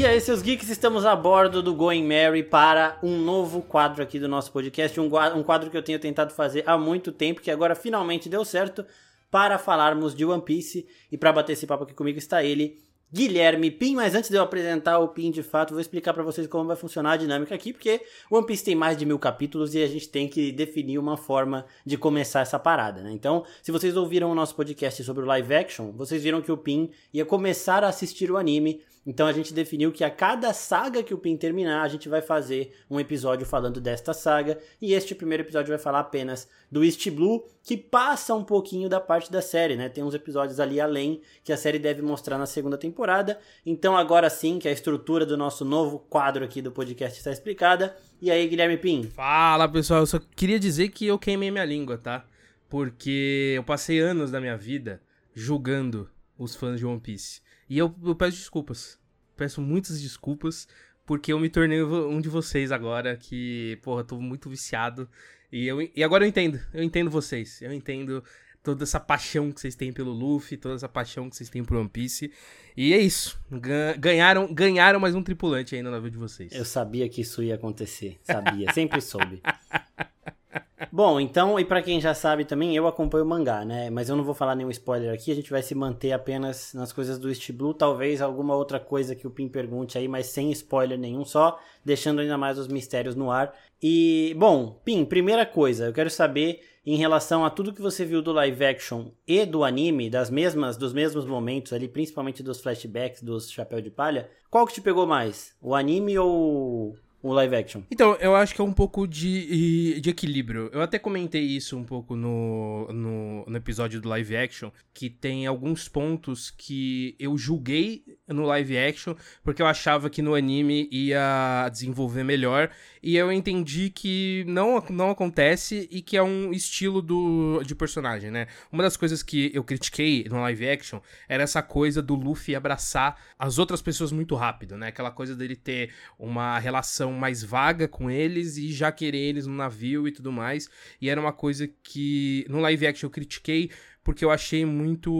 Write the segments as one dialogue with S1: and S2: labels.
S1: E aí, seus geeks, estamos a bordo do Going Mary para um novo quadro aqui do nosso podcast. Um, um quadro que eu tenho tentado fazer há muito tempo, que agora finalmente deu certo, para falarmos de One Piece. E para bater esse papo aqui comigo está ele, Guilherme Pim, mas antes de eu apresentar o Pim de fato, vou explicar para vocês como vai funcionar a dinâmica aqui, porque One Piece tem mais de mil capítulos e a gente tem que definir uma forma de começar essa parada, né? Então, se vocês ouviram o nosso podcast sobre o live action, vocês viram que o Pim ia começar a assistir o anime então a gente definiu que a cada saga que o Pin terminar, a gente vai fazer um episódio falando desta saga. E este primeiro episódio vai falar apenas do East Blue, que passa um pouquinho da parte da série, né? Tem uns episódios ali além que a série deve mostrar na segunda temporada. Então agora sim que a estrutura do nosso novo quadro aqui do podcast está explicada. E aí, Guilherme Pin?
S2: Fala pessoal, eu só queria dizer que eu queimei minha língua, tá? Porque eu passei anos da minha vida julgando os fãs de One Piece. E eu, eu peço desculpas. Peço muitas desculpas, porque eu me tornei um de vocês agora, que, porra, tô muito viciado. E, eu, e agora eu entendo. Eu entendo vocês. Eu entendo toda essa paixão que vocês têm pelo Luffy, toda essa paixão que vocês têm por One Piece. E é isso. Ganharam, ganharam mais um tripulante aí no navio de vocês.
S1: Eu sabia que isso ia acontecer. Sabia, sempre soube. Bom, então, e para quem já sabe também, eu acompanho o mangá, né? Mas eu não vou falar nenhum spoiler aqui, a gente vai se manter apenas nas coisas do East Blue, talvez alguma outra coisa que o Pim pergunte aí, mas sem spoiler nenhum, só deixando ainda mais os mistérios no ar. E, bom, Pim, primeira coisa, eu quero saber em relação a tudo que você viu do live action e do anime, das mesmas, dos mesmos momentos ali, principalmente dos flashbacks dos Chapéu de Palha, qual que te pegou mais? O anime ou o live action?
S2: Então, eu acho que é um pouco de, de equilíbrio. Eu até comentei isso um pouco no, no, no, episódio do live action, que tem alguns pontos que eu julguei no live action, porque eu achava que no anime ia desenvolver melhor, e eu entendi que não, não acontece e que é um estilo do, de personagem, né? Uma das coisas que eu critiquei no live action era essa coisa do Luffy abraçar as outras pessoas muito rápido, né? Aquela coisa dele ter uma relação relação mais vaga com eles e já querer eles no navio e tudo mais. E era uma coisa que no live action eu critiquei porque eu achei muito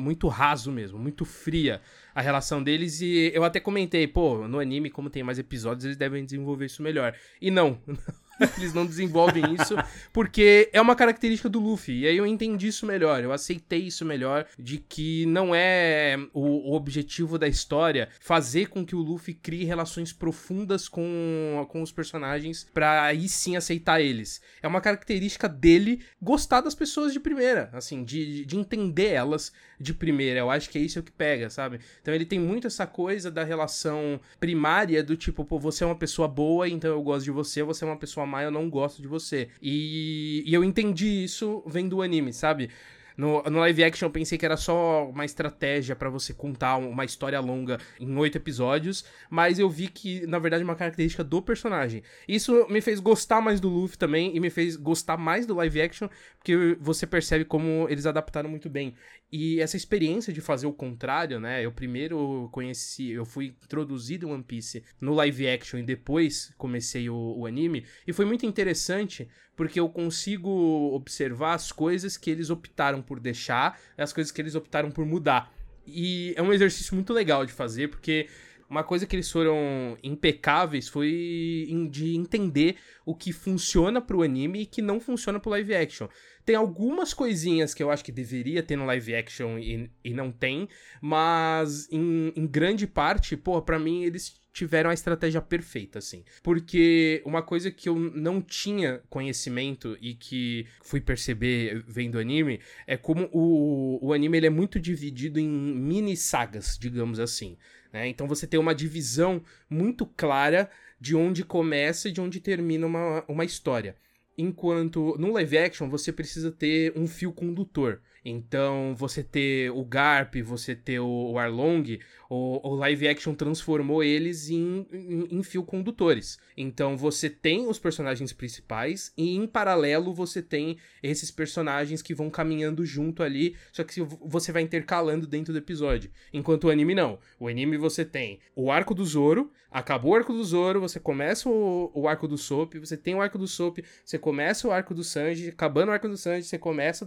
S2: muito raso mesmo, muito fria a relação deles e eu até comentei, pô, no anime como tem mais episódios, eles devem desenvolver isso melhor. E não. Eles não desenvolvem isso porque é uma característica do Luffy. E aí eu entendi isso melhor, eu aceitei isso melhor de que não é o, objetivo da história fazer com que o Luffy crie relações profundas com, com os personagens para aí sim aceitar eles. É uma característica dele gostar das pessoas de primeira, assim, de, de entender elas de primeira. Eu acho que é isso que pega, sabe? Então ele tem muito essa coisa da relação primária do tipo, pô, você é uma pessoa boa, então eu gosto de você, você é uma pessoa má, eu não gosto de você. E, e eu entendi isso vendo o anime, sabe? No, no live action eu pensei que era só uma estratégia para você contar uma história longa em oito episódios, mas eu vi que, na verdade, é uma característica do personagem. Isso me fez gostar mais do Luffy também e me fez gostar mais do live action, porque você percebe como eles adaptaram muito bem. E essa experiência de fazer o contrário, né? Eu primeiro conheci, eu fui introduzido em One Piece no live action e depois comecei o, o anime, e foi muito interessante porque eu consigo observar as coisas que eles optaram por deixar, as coisas que eles optaram por mudar. E é um exercício muito legal de fazer, porque uma coisa que eles foram impecáveis foi de entender o que funciona pro anime e que não funciona pro live action. Tem algumas coisinhas que eu acho que deveria ter no live action e, e não tem, mas em, em grande parte, pô, pra mim eles tiveram a estratégia perfeita, assim. Porque uma coisa que eu não tinha conhecimento e que fui perceber vendo anime é como o, o anime ele é muito dividido em mini sagas, digamos assim. Né? Então você tem uma divisão muito clara de onde começa e de onde termina uma, uma história. Enquanto no live action você precisa ter um fio condutor. Então, você ter o Garp, você ter o Arlong, o, o live action transformou eles em, em, em, fio condutores. Então, você tem os personagens principais e, em paralelo, você tem esses personagens que vão caminhando junto ali, só que você vai intercalando dentro do episódio. Enquanto o anime não. O anime você tem o arco do Zoro, acabou o arco do Zoro, você começa o, o arco do Soap, você tem o arco do Soap, você começa o arco do Sanji, acabando o arco do Sanji, você começa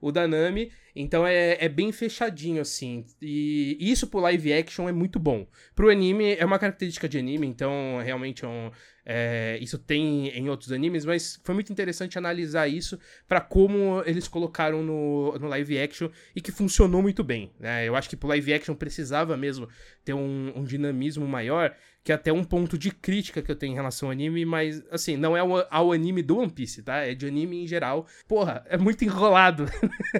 S2: o da Nami, Me. Então é, é bem fechadinho, assim. E isso pro live action é muito bom. Pro anime, é uma característica de anime, então realmente é um, é, isso tem em outros animes, mas foi muito interessante analisar isso para como eles colocaram no, no live action e que funcionou muito bem. Né? Eu acho que pro live action precisava mesmo ter um, um, dinamismo maior, que é até um ponto de crítica que eu tenho em relação ao anime, mas assim, não é ao, ao anime do One Piece, tá? É de anime em geral. Porra, é muito enrolado.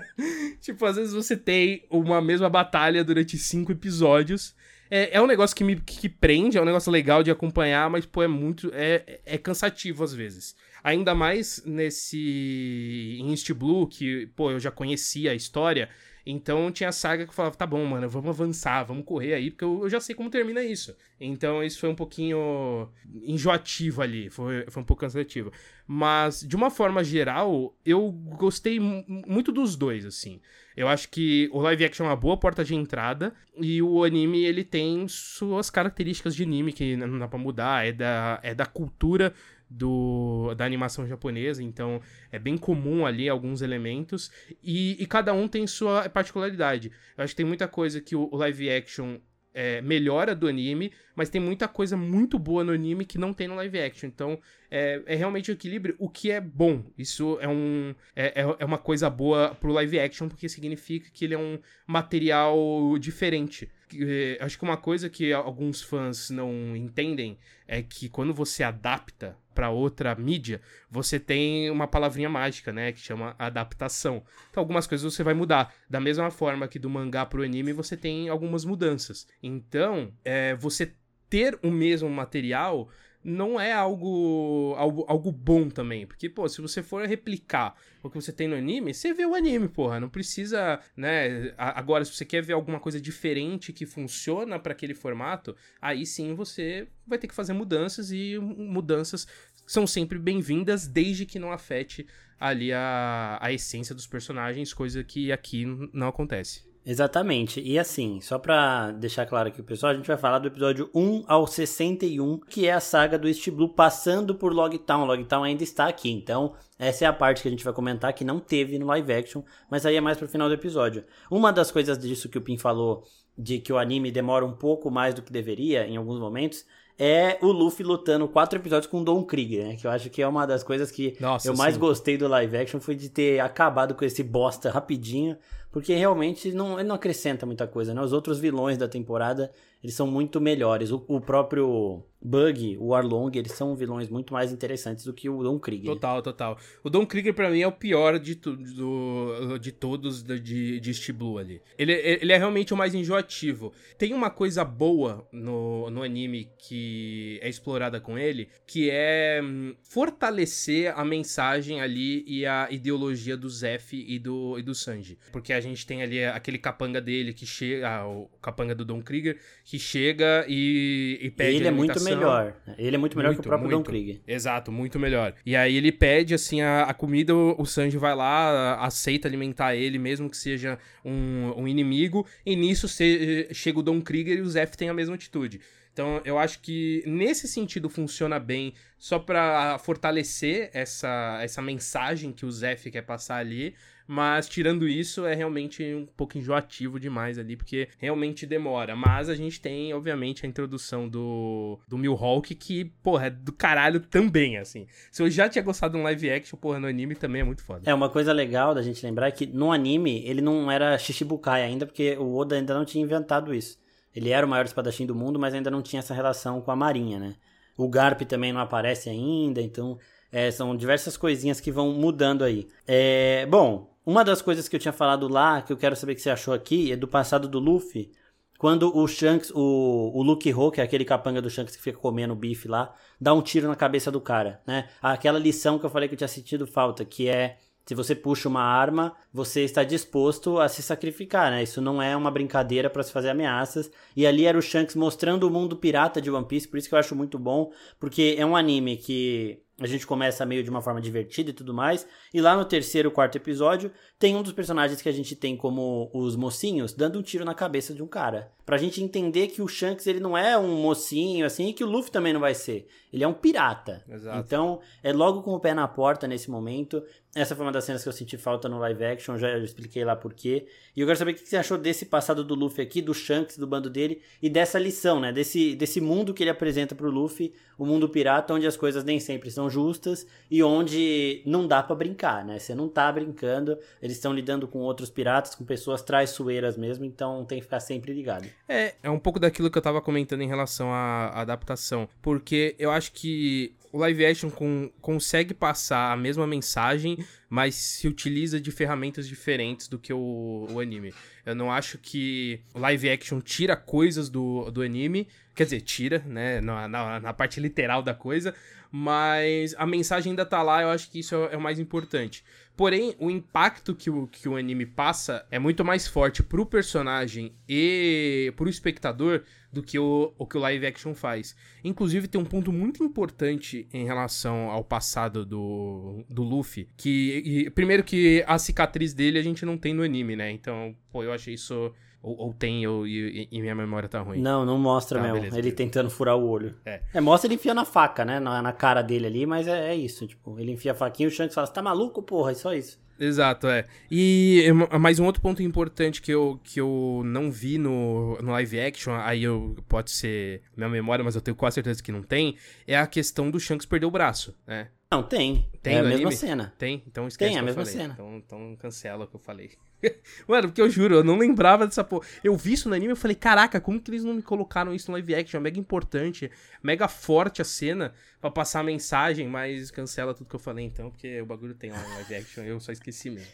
S2: tipo, às vezes você tem uma mesma batalha durante cinco episódios é, é um negócio que me que prende, é um negócio legal de acompanhar, mas, pô, é muito. É, é cansativo às vezes. Ainda mais nesse. East Blue, que, pô, eu já conhecia a história. Então tinha saga que eu falava, tá bom, mano, vamos avançar, vamos correr aí, porque eu, eu, já sei como termina isso. Então isso foi um pouquinho enjoativo ali, foi, foi um pouco cansativo. Mas, de uma forma geral, eu gostei muito dos dois, assim. Eu acho que o live action é uma boa porta de entrada e o anime ele tem suas características de anime que não dá pra mudar, é da, é da cultura do, da animação japonesa, então é bem comum ali alguns elementos e, e cada um tem sua particularidade. Eu acho que tem muita coisa que o, o live action é, melhora do anime, mas tem muita coisa muito boa no anime que não tem no live action. Então, é, é realmente o equilíbrio, o que é bom. Isso é, um, é, é, é uma coisa boa pro live action, porque significa que ele é um material diferente. É, acho que uma coisa que alguns fãs não entendem é que quando você adapta para outra mídia, você tem uma palavrinha mágica, né, que chama adaptação. Então algumas coisas você vai mudar. Da mesma forma que do mangá pro anime, você tem algumas mudanças. Então, é, você ter o mesmo material não é algo, algo, algo bom também. Porque, pô, se você for replicar o que você tem no anime, você vê o anime, porra. Não precisa, né? Agora, se você quer ver alguma coisa diferente que funciona para aquele formato, aí sim você vai ter que fazer mudanças e mudanças são sempre bem-vindas, desde que não afete ali a, a essência dos personagens, coisa que aqui não acontece.
S1: Exatamente. E assim, só pra deixar claro aqui o pessoal, a gente vai falar do episódio 1 ao 61, que é a saga do East Blue passando por Logtown. Logtown ainda está aqui, então essa é a parte que a gente vai comentar que não teve no live action, mas aí é mais pro final do episódio. Uma das coisas disso que o Pin falou, de que o anime demora um pouco mais do que deveria em alguns momentos, é o Luffy lutando quatro episódios com o Don Krieger, né? Que eu acho que é uma das coisas que Nossa, eu mais gostei do live action foi de ter acabado com esse bosta rapidinho porque realmente não, ele não acrescenta muita coisa, né? Os outros vilões da temporada, eles são muito melhores. O, o próprio Bug, o Arlong, eles são vilões muito mais interessantes do que o Don Krieger.
S2: Total, total. O Don Krieger para mim é o pior de, tu, do, de todos de, de East Blue ali. Ele, ele é realmente o mais enjoativo. Tem uma coisa boa no, no anime que é explorada com ele, que é hum, fortalecer a mensagem ali e a ideologia do Zef e do, e do Sanji. Porque a gente tem ali aquele capanga dele que chega, ah, o capanga do Don Krieger, que chega e, e pede
S1: Ele é muito melhor. Ele é muito melhor muito, que o próprio muito. Don Krieger.
S2: Exato, muito melhor. E aí ele pede, assim, a, a comida, o Sanji vai lá, aceita alimentar ele, mesmo que seja um, um inimigo, e nisso se, chega o Don Krieger e o Zef tem a mesma atitude. Então, eu acho que nesse sentido funciona bem, só para fortalecer essa, essa mensagem que o Zef quer passar ali, mas tirando isso, é realmente um pouco enjoativo demais ali, porque realmente demora. Mas a gente tem, obviamente, a introdução do, do Mihawk, que, porra, é do caralho também, assim. Se eu já tinha gostado de um live action, porra, no anime também é muito foda.
S1: É, uma coisa legal da gente lembrar é que no anime ele não era Shishibukai ainda, porque o Oda ainda não tinha inventado isso. Ele era o maior espadachim do mundo, mas ainda não tinha essa relação com a marinha, né? O Garp também não aparece ainda, então é, são diversas coisinhas que vão mudando aí. É, bom, uma das coisas que eu tinha falado lá, que eu quero saber o que você achou aqui, é do passado do Luffy. Quando o Shanks, o, o Luke Ho, que é aquele capanga do Shanks que fica comendo bife lá, dá um tiro na cabeça do cara, né? Aquela lição que eu falei que eu tinha sentido falta, que é se você puxa uma arma, você está disposto a se sacrificar, né? Isso não é uma brincadeira para se fazer ameaças. E ali era o Shanks mostrando o mundo pirata de One Piece, por isso que eu acho muito bom, porque é um anime que a gente começa meio de uma forma divertida e tudo mais. E lá no terceiro, quarto episódio, tem um dos personagens que a gente tem como os mocinhos dando um tiro na cabeça de um cara. Pra gente entender que o Shanks ele não é um mocinho assim e que o Luffy também não vai ser. Ele é um pirata.
S2: Exato.
S1: Então, é logo com o pé na porta nesse momento. Essa foi uma das cenas que eu senti falta no live action, já expliquei lá por quê. E eu quero saber o que você achou desse passado do Luffy aqui, do Shanks, do bando dele, e dessa lição, né? Desse, desse mundo que ele apresenta pro Luffy, o mundo pirata, onde as coisas nem sempre são justas e onde não dá para brincar, né? Você não tá brincando, eles estão lidando com outros piratas, com pessoas traiçoeiras mesmo, então tem que ficar sempre ligado.
S2: É, é um pouco daquilo que eu tava comentando em relação à adaptação, porque eu acho que o live action com, consegue passar a mesma mensagem, mas se utiliza de ferramentas diferentes do que o, o anime. Eu não acho que live action tira coisas do, do anime, quer dizer, tira, né, na, na, na parte literal da coisa, mas a mensagem ainda tá lá, eu acho que isso é, é o mais importante. Porém, o impacto que o, que o anime passa é muito mais forte pro personagem e pro espectador do que o, o que o live action faz. Inclusive, tem um ponto muito importante em relação ao passado do, do Luffy. Que, e, primeiro que a cicatriz dele a gente não tem no anime, né? Então, pô, eu achei isso ou, ou tem eu, e, e, minha memória tá ruim?
S1: Não, não mostra
S2: Tá,
S1: mesmo.
S2: beleza,
S1: ele
S2: beleza.
S1: tentando furar o olho.
S2: É.
S1: mostra ele enfiando a faca, né? Na, na cara dele ali, mas é, é isso. Tipo, ele enfia a faquinha e o Shanks fala: Você tá maluco, porra? É só isso.
S2: Exato, é. E é, mais um outro ponto importante que eu, que eu não vi no, no live action, aí eu, pode ser minha memória, mas eu tenho quase certeza que não tem, é a questão do Shanks perder o braço, né?
S1: Não, tem.
S2: Tem
S1: é a mesma cena.
S2: Tem? Então esquece
S1: Tem, a
S2: que eu
S1: mesma
S2: falei.
S1: cena.
S2: Então, então cancela o que eu falei. Mano, porque eu juro, eu não lembrava dessa porra. Eu vi isso no anime e falei, caraca, como que eles não me colocaram isso no live action? É mega importante, mega forte a cena pra passar a mensagem, mas cancela tudo que eu falei então, porque o bagulho tem lá no live action, eu só esqueci mesmo.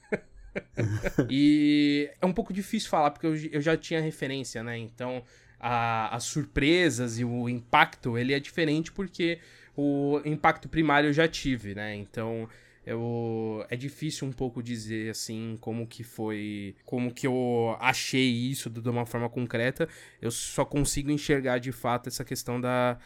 S2: e é um pouco difícil falar, porque eu, eu já tinha referência, né? Então, a- as surpresas e o impacto, ele é diferente porque o impacto primário eu já tive, né? Então, eu é difícil um pouco dizer assim como que foi, como que eu achei isso de uma forma concreta. Eu só consigo enxergar de fato essa questão da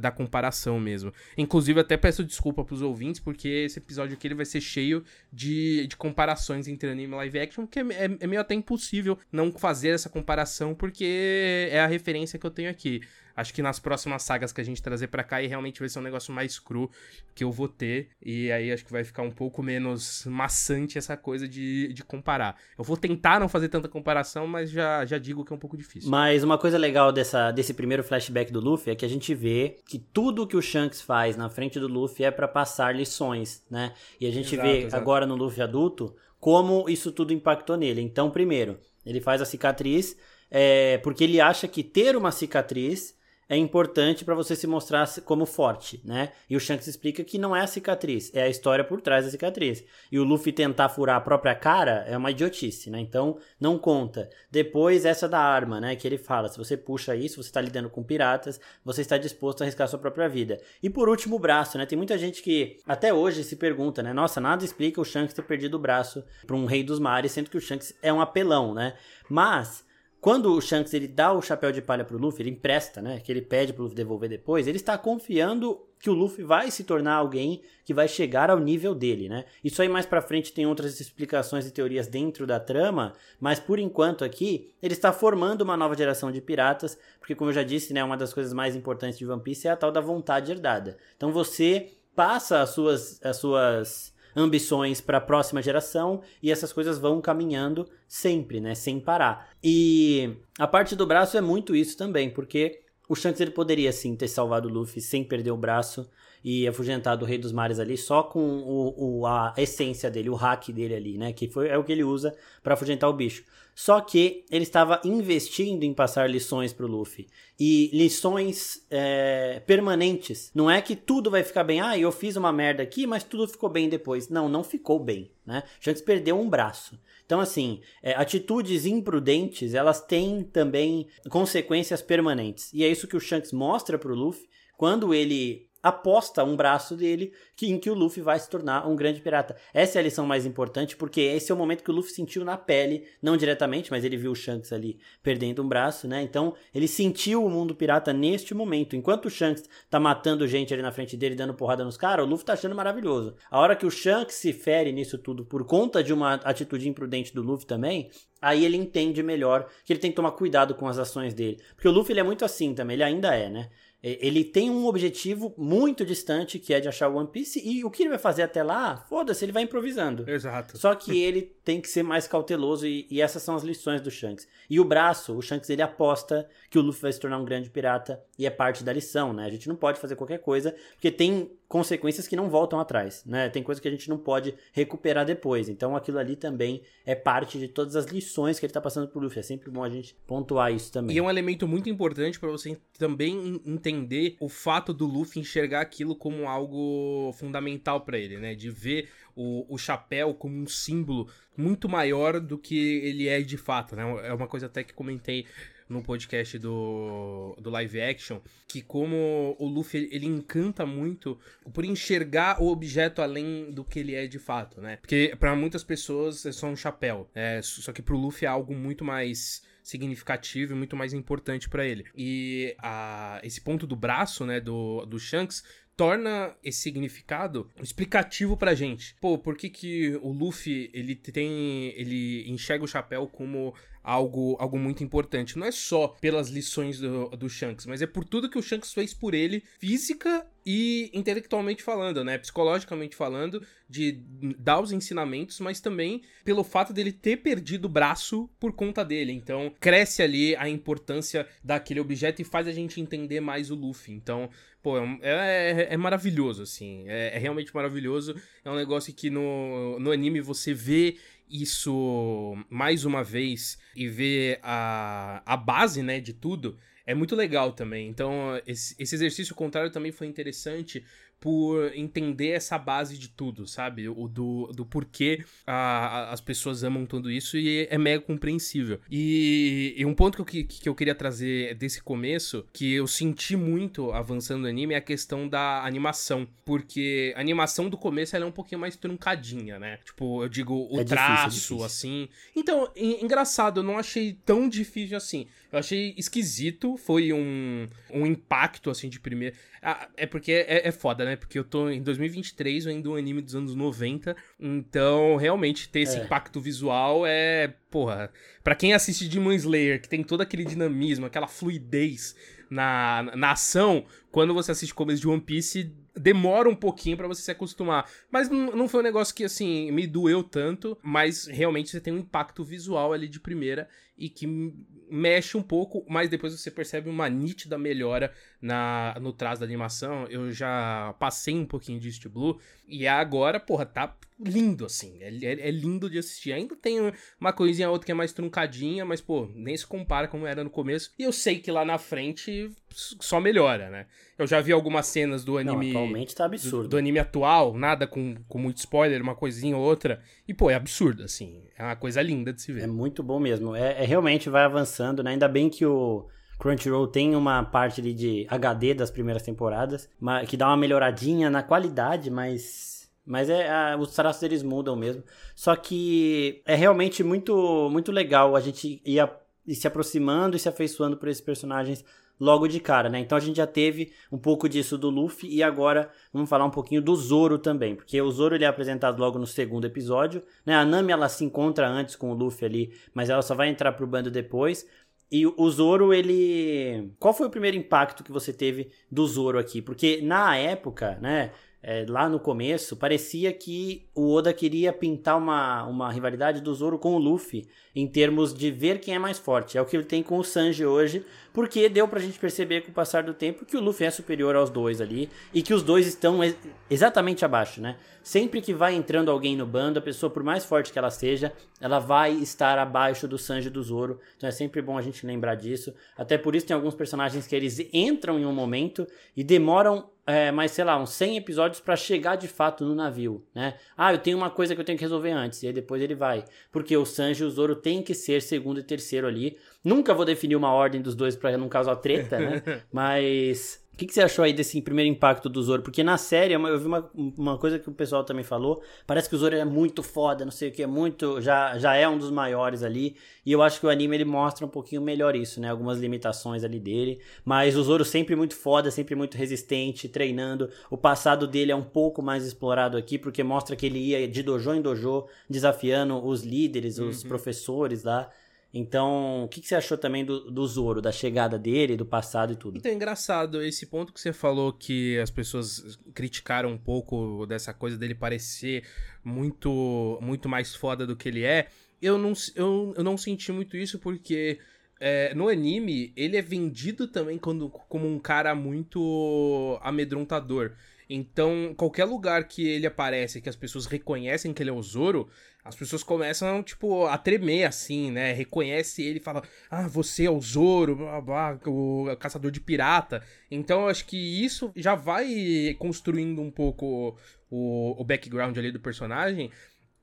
S2: da comparação mesmo. Inclusive, até peço desculpa pros ouvintes, porque esse episódio aqui ele vai ser cheio de, de comparações entre anime e live action, que é, é- é meio até impossível não fazer essa comparação, porque é a referência que eu tenho aqui. Acho que nas próximas sagas que a gente trazer pra cá, aí realmente vai ser um negócio mais cru que eu vou ter. E aí acho que vai ficar um pouco menos maçante essa coisa de, de comparar. Eu vou tentar não fazer tanta comparação, mas já, já digo que é um pouco difícil.
S1: Mas uma coisa legal dessa, desse primeiro flashback do Luffy é que a gente vê que tudo que o Shanks faz na frente do Luffy é pra passar lições, né? E a gente
S2: Exato,
S1: vê
S2: exato.
S1: agora no Luffy adulto como isso tudo impactou nele. Então, primeiro, ele faz a cicatriz é, porque ele acha que ter uma cicatriz é importante pra você se mostrar como forte, né? E o Shanks explica que não é a cicatriz, é a história por trás da cicatriz. E o Luffy tentar furar a própria cara é uma idiotice, né? Então não conta. Depois essa da arma, né? Que ele fala: se você puxa isso, você está lidando com piratas, você está disposto a arriscar sua própria vida. E por último, o braço, né? Tem muita gente que até hoje se pergunta, né? Nossa, nada explica o Shanks ter perdido o braço para um rei dos mares, sendo que o Shanks é um apelão, né? Mas quando o Shanks ele dá o chapéu de palha pro Luffy, ele empresta, né? Que ele pede pro Luffy devolver depois, ele está confiando que o Luffy vai se tornar alguém que vai chegar ao nível dele, né? Isso aí mais pra frente tem outras explicações e teorias dentro da trama, mas por enquanto aqui ele está formando uma nova geração de piratas, porque como eu já disse, né, uma das coisas mais importantes de One Piece é a tal da vontade herdada. Então você passa as suas as suas ambições para a próxima geração e essas coisas vão caminhando sempre, né, sem parar. E a parte do braço é muito isso também, porque o Shanks ele poderia sim ter salvado o Luffy sem perder o braço e afugentado o Rei dos Mares ali só com o, o- a essência dele, o hack dele ali, né, que foi é o que ele usa para afugentar o bicho. Só que ele estava investindo em passar lições pro Luffy. E lições é, permanentes. Não é que tudo vai ficar bem. Ah, eu fiz uma merda aqui, mas tudo ficou bem depois. Não, não ficou bem, né? Shanks perdeu um braço. Então, assim, é, atitudes imprudentes, elas têm também consequências permanentes. E é isso que o Shanks mostra pro Luffy quando ele aposta um braço dele que, em que o Luffy vai se tornar um grande pirata. Essa é a lição mais importante, porque esse é o momento que o Luffy sentiu na pele, não diretamente, mas ele viu o Shanks ali perdendo um braço, né? Então, ele sentiu o mundo pirata neste momento. Enquanto o Shanks tá matando gente ali na frente dele, dando porrada nos caras, o Luffy tá achando maravilhoso. A hora que o Shanks se fere nisso tudo por conta de uma atitude imprudente do Luffy também, aí ele entende melhor que ele tem que tomar cuidado com as ações dele. Porque o Luffy ele é muito assim também, ele ainda é, né? Ele tem um objetivo muito distante, que é de achar o One Piece, e o que ele vai fazer até lá, foda-se, ele vai improvisando.
S2: Exato.
S1: Só que ele tem que ser mais cauteloso, e, e, essas são as lições do Shanks. E o braço, o Shanks ele aposta que o Luffy vai se tornar um grande pirata, e é parte da lição, né? A gente não pode fazer qualquer coisa, porque tem consequências que não voltam atrás, né? Tem coisa que a gente não pode recuperar depois. Então aquilo ali também é parte de todas as lições que ele tá passando pro Luffy. É sempre bom a gente pontuar isso também.
S2: E é um elemento muito importante para você também entender o fato do Luffy enxergar aquilo como algo fundamental para ele, né? De ver o, o chapéu como um símbolo muito maior do que ele é de fato, né? É uma coisa até que comentei no podcast do, do live action, que como o Luffy ele encanta muito por enxergar o objeto além do que ele é de fato, né? Porque para muitas pessoas é só um chapéu, é, só que pro Luffy é algo muito mais significativo e muito mais importante para ele. E a, esse ponto do braço, né, do, do Shanks, torna esse significado explicativo pra gente. Pô, por que que o Luffy, ele tem, ele enxerga o chapéu como algo, algo muito importante. Não é só pelas lições do, do Shanks, mas é por tudo que o Shanks fez por ele, física e intelectualmente falando, né? Psicologicamente falando, de dar os ensinamentos, mas também pelo fato dele ter perdido o braço por conta dele. Então, cresce ali a importância daquele objeto e faz a gente entender mais o Luffy. Então, pô, é, é, é maravilhoso, assim. É, é, realmente maravilhoso. É um negócio que no, no anime você vê isso mais uma vez e ver a, a base, né, de tudo, é muito legal também. Então, esse, esse exercício contrário também foi interessante por entender essa base de tudo, sabe? O do, do porquê a, as pessoas amam tudo isso e é mega compreensível. E, e um ponto que eu, que eu queria trazer desse começo, que eu senti muito avançando no anime, é a questão da animação. Porque a animação do começo ela é um pouquinho mais truncadinha, né? Tipo, eu digo o é, é traço, difícil, é assim. Então, engraçado, eu não achei tão difícil assim. Eu achei esquisito, foi um, um impacto, assim, de primeira. Ah, é porque é, é foda, né? Porque eu tô em 2023 vendo um anime dos anos 90, então realmente ter esse é. impacto visual é. Porra, pra quem assiste Demon Slayer, que tem todo aquele dinamismo, aquela fluidez na, na ação, quando você assiste começo de One Piece, demora um pouquinho para você se acostumar. Mas não, não foi um negócio que, assim, me doeu tanto, mas realmente você tem um impacto visual ali de primeira e que mexe um pouco, mas depois você percebe uma nítida melhora na, no traço da animação. Eu já passei um pouquinho de East Blue e agora, porra, tá lindo, assim. É, é, é, lindo de assistir. Ainda tem uma coisinha outra que é mais truncadinha, mas, pô, nem se compara como era no começo. E eu sei que lá na frente só melhora, né? Eu já vi algumas cenas do anime.
S1: Não, atualmente tá absurdo.
S2: Do, do, anime atual, nada com, com muito spoiler, uma coisinha ou outra. E, pô, é absurdo, assim. É uma coisa linda de se ver.
S1: É muito bom mesmo. É, é realmente vai avançando, né? Ainda bem que o. Crunchyroll tem uma parte ali de HD das primeiras temporadas, que dá uma melhoradinha na qualidade, mas mas é a, os traços eles mudam mesmo. Só que é realmente muito muito legal a gente ir, a, ir se aproximando e se afeiçoando por esses personagens logo de cara, né? Então a gente já teve um pouco disso do Luffy e agora vamos falar um pouquinho do Zoro também, porque o Zoro ele é apresentado logo no segundo episódio, né? A Nami ela se encontra antes com o Luffy ali, mas ela só vai entrar pro bando depois. E o Zoro, ele. Qual foi o primeiro impacto que você teve do Zoro aqui? Porque na época, né? É, lá no começo, parecia que o Oda queria pintar uma, uma rivalidade do Zoro com o Luffy em termos de ver quem é mais forte. É o que ele tem com o Sanji hoje, porque deu pra gente perceber com o passar do tempo que o Luffy é superior aos dois ali e que os dois estão ex exatamente abaixo, né? Sempre que vai entrando alguém no bando, a pessoa, por mais forte que ela seja, ela vai estar abaixo do Sanji do Zoro. Então é sempre bom a gente lembrar disso. Até por isso tem alguns personagens que eles entram em um momento e demoram é, mais, sei lá, uns 100 episódios para chegar de fato no navio, né? Ah, eu tenho uma coisa que eu tenho que resolver antes, e aí depois ele vai. Porque o Sanji e o Zoro tem que ser segundo e terceiro ali. Nunca vou definir uma ordem dos dois para não causar treta, né? Mas que, que você achou aí desse primeiro impacto do Zoro? Porque na série, eu vi uma, uma coisa que o pessoal também falou, parece que o Zoro é muito foda, não sei o que, é muito, já, já é um dos maiores ali, e eu acho que o anime ele mostra um pouquinho melhor isso, né, algumas limitações ali dele, mas o Zoro sempre muito foda, sempre muito resistente, treinando, o passado dele é um pouco mais explorado aqui, porque mostra que ele ia de dojo em dojo, desafiando os líderes, os uhum. professores lá, então, o que, que, você achou também do, do Zoro, da chegada dele, do passado e tudo?
S2: Então, é engraçado, esse ponto que você falou que as pessoas criticaram um pouco dessa coisa dele parecer muito, muito mais foda do que ele é, eu não, eu, eu não senti muito isso porque é, no anime ele é vendido também quando, como um cara muito amedrontador. Então, qualquer lugar que ele aparece, que as pessoas reconhecem que ele é o Zoro, as pessoas começam, tipo, a tremer, assim, né? Reconhece ele e fala, ah, você é o Zoro, blá, blá, o caçador de pirata. Então, eu acho que isso já vai construindo um pouco o, o background ali do personagem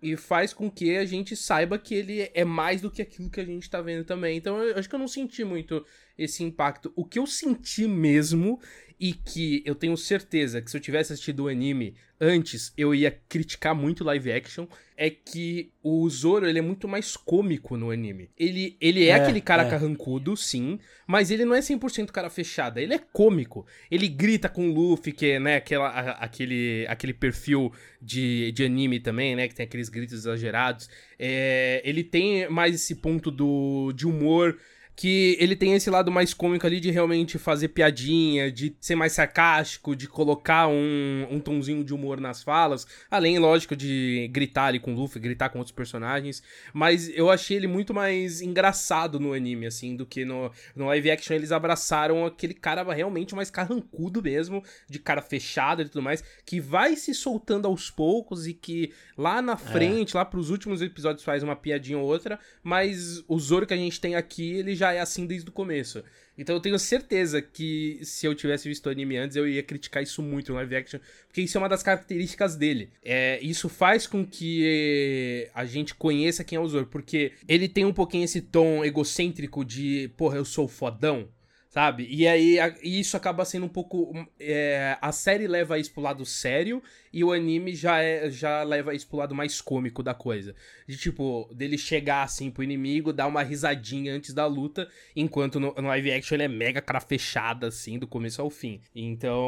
S2: e faz com que a gente saiba que ele é mais do que aquilo que a gente tá vendo também. Então, eu acho que eu não senti muito esse impacto. O que eu senti mesmo e que eu tenho certeza que se eu tivesse assistido o anime antes, eu ia criticar muito live action, é que o Zoro, ele é muito mais cômico no anime. Ele, ele é, é aquele cara é. carrancudo, sim, mas ele não é 100% cara fechada, ele é cômico. Ele grita com o Luffy, que é, né, aquela, a, aquele, aquele perfil de, de anime também, né, que tem aqueles gritos exagerados. É, ele tem mais esse ponto do, de humor que ele tem esse lado mais cômico ali de realmente fazer piadinha, de ser mais sarcástico, de colocar um, um tonzinho de humor nas falas, além, lógico, de gritar ali com o Luffy, gritar com outros personagens, mas eu achei ele muito mais engraçado no anime, assim, do que no, no live action eles abraçaram aquele cara realmente mais carrancudo mesmo, de cara fechada e tudo mais, que vai se soltando aos poucos e que lá na é. frente, é. lá pros últimos episódios faz uma piadinha ou outra, mas o Zoro que a gente tem aqui, ele já já é assim desde o começo. Então eu tenho certeza que se eu tivesse visto o anime antes, eu ia criticar isso muito no live action, porque isso é uma das características dele. É, isso faz com que a gente conheça quem é o Zoro, porque ele tem um pouquinho esse tom egocêntrico de, porra, eu sou fodão. Sabe? E aí a, isso acaba sendo um pouco. É, a série leva isso pro lado sério e o anime já, é, já leva isso pro lado mais cômico da coisa. De tipo, dele chegar assim pro inimigo, dar uma risadinha antes da luta, enquanto no, no live action ele é mega cara fechada, assim, do começo ao fim. Então,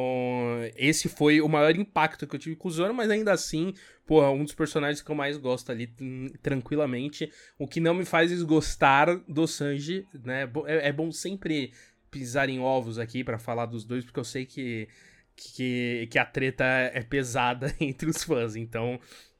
S2: esse foi o maior impacto que eu tive com o Zoro, mas ainda assim, porra, um dos personagens que eu mais gosto ali, tranquilamente. O que não me faz desgostar do Sanji, né? É, é bom sempre pisar em ovos aqui para falar dos dois, porque eu sei que, que, que a treta é pesada entre os fãs. Então,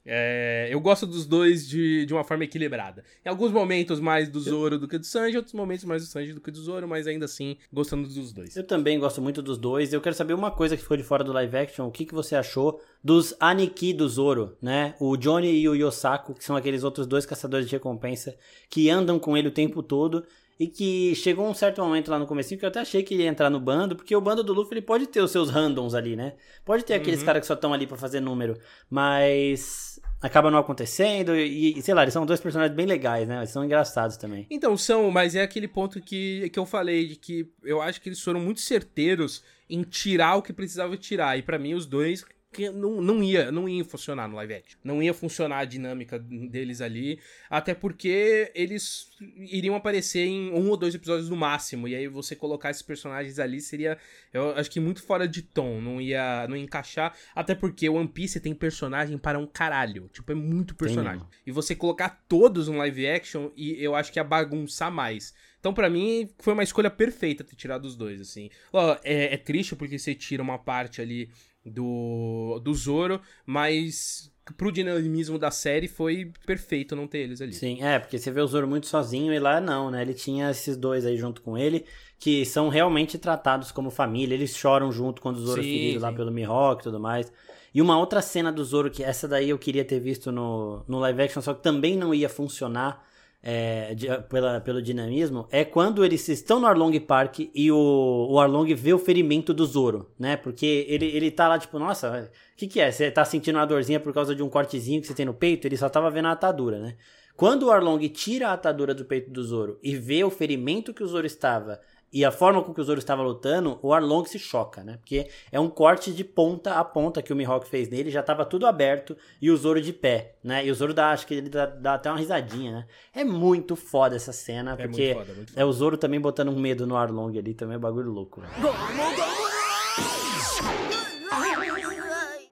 S2: é, eu gosto dos dois de, de uma forma equilibrada. Em alguns momentos mais do Zoro do que do Sanji, em outros momentos mais do Sanji do que do Zoro, mas ainda assim gostando dos dois.
S1: Eu também gosto muito dos dois. Eu quero saber uma coisa que ficou de fora do live action. O que, que você achou dos Aniki do Zoro, né? O Johnny e o Yosaku, que são aqueles outros dois caçadores de recompensa que andam com ele o tempo todo e que chegou um certo momento lá no começo que eu até achei que ia entrar no bando, porque o bando do Luffy ele pode ter os seus randoms ali, né? Pode ter aqueles uhum. caras que só estão ali para fazer número, mas acaba não acontecendo e, sei lá, eles são dois personagens bem legais, né? Eles são engraçados também.
S2: Então, são, mas é aquele ponto que, que eu falei, de que eu acho que eles foram muito certeiros em tirar o que precisava tirar, e para mim os dois que não, não ia, não ia funcionar no live action. Não ia funcionar a dinâmica deles ali, até porque eles iriam aparecer em um ou dois episódios no máximo, e aí você colocar esses personagens ali seria, eu acho que muito fora de tom, não ia, não ia encaixar, até porque One Piece tem personagem para um caralho, tipo, é muito personagem. E você colocar todos no live action, e eu acho que ia bagunçar mais. Então, para mim, foi uma escolha perfeita ter tirado os dois, assim. Ó, é, é triste porque você tira uma parte ali do, do Zoro, mas pro dinamismo da série foi perfeito não ter eles ali.
S1: Sim, é, porque você vê o Zoro muito sozinho e lá não, né? Ele tinha esses dois aí junto com ele, que são realmente tratados como família, eles choram junto quando o Zoro sim, é ferido lá pelo Mihawk e tudo mais. E uma outra cena do Zoro, que essa daí eu queria ter visto no, no live action, só que também não ia funcionar, é, de, pela, pelo dinamismo, é quando eles estão no Arlong Park e o, o Arlong vê o ferimento do Zoro, né? Porque ele, ele tá lá, tipo, nossa, o que, que é? Você tá sentindo uma dorzinha por causa de um cortezinho que você tem no peito? Ele só tava vendo a atadura, né? Quando o Arlong tira a atadura do peito do Zoro e vê o ferimento que o Zoro estava e a forma com que o Zoro estava lutando, o Arlong se choca, né? Porque é um corte de ponta a ponta que o Mihawk fez nele, já estava tudo aberto e o Zoro de pé, né? E o Zoro dá, acho que ele dá, dá até uma risadinha, né? É muito foda essa cena, é porque foda, é o Zoro também botando um medo no Arlong ali, também é um bagulho louco, né?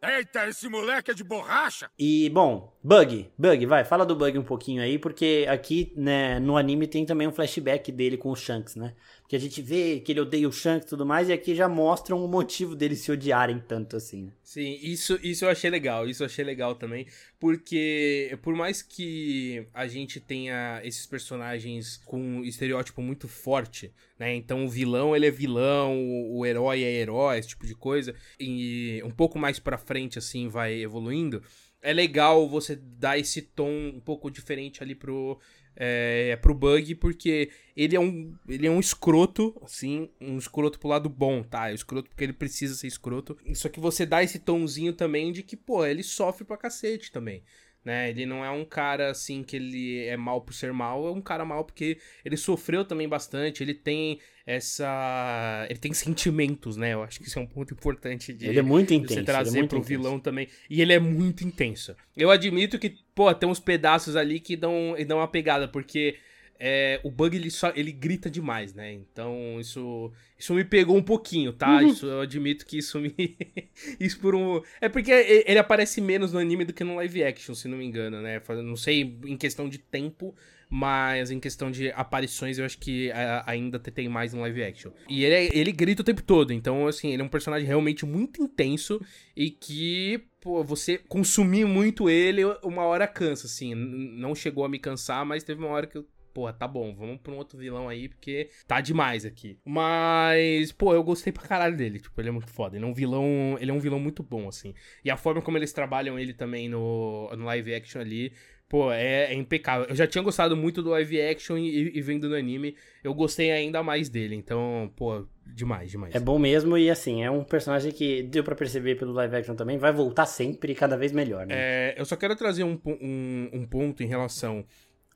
S3: Eita, esse moleque é de borracha!
S1: E, bom, Bug, Bug, vai, fala do Bug um pouquinho aí, porque aqui, né, no anime tem também um flashback dele com o Shanks, né? Que a gente vê que ele odeia o Shanks e tudo mais, e aqui já mostram o motivo deles se odiarem tanto assim. Né?
S2: Sim, isso, isso eu achei legal, isso eu achei legal também, porque por mais que a gente tenha esses personagens com um estereótipo muito forte, né, então o vilão ele é vilão, o, herói é herói, esse tipo de coisa, e um pouco mais pra frente assim vai evoluindo, é legal você dar esse tom um pouco diferente ali pro é, pro Bug, porque ele é um ele é um escroto, assim, um escroto pro lado bom, tá? É um escroto porque ele precisa ser escroto. Só que você dá esse tomzinho também de que, pô, ele sofre pra cacete também né? Ele não é um cara assim que ele é mal por ser mal, é um cara mal porque ele sofreu também bastante, ele tem essa, ele tem sentimentos, né? Eu acho que isso é um ponto importante de
S1: Ele é muito intenso,
S2: você trazer
S1: é
S2: pro
S1: intenso.
S2: vilão também. E ele é muito intenso. Eu admito que, pô, tem uns pedaços ali que dão, dão uma pegada, porque é, o bug ele só ele grita demais, né? Então isso isso me pegou um pouquinho, tá? Uhum. Isso eu admito que isso me isso por um é porque ele aparece menos no anime do que no live action, se não me engano, né? Não sei em questão de tempo, mas em questão de aparições eu acho que ainda tem mais no live action. E ele ele grita o tempo todo, então assim ele é um personagem realmente muito intenso e que pô, você consumir muito ele, uma hora cansa, assim. Não chegou a me cansar, mas teve uma hora que eu porra, tá bom, vamos pra um outro vilão aí, porque tá demais aqui. Mas, pô, eu gostei pra caralho dele. Tipo, ele é muito foda. Ele é um vilão. Ele é um vilão muito bom, assim. E a forma como eles trabalham ele também no, no live action ali. Pô, é, é impecável. Eu já tinha gostado muito do live action e, e vendo no anime, eu gostei ainda mais dele. Então, pô, demais, demais.
S1: É bom mesmo e assim, é um personagem que deu para perceber pelo live action também, vai voltar sempre e cada vez melhor, né?
S2: É, eu só quero trazer um, um, um ponto em relação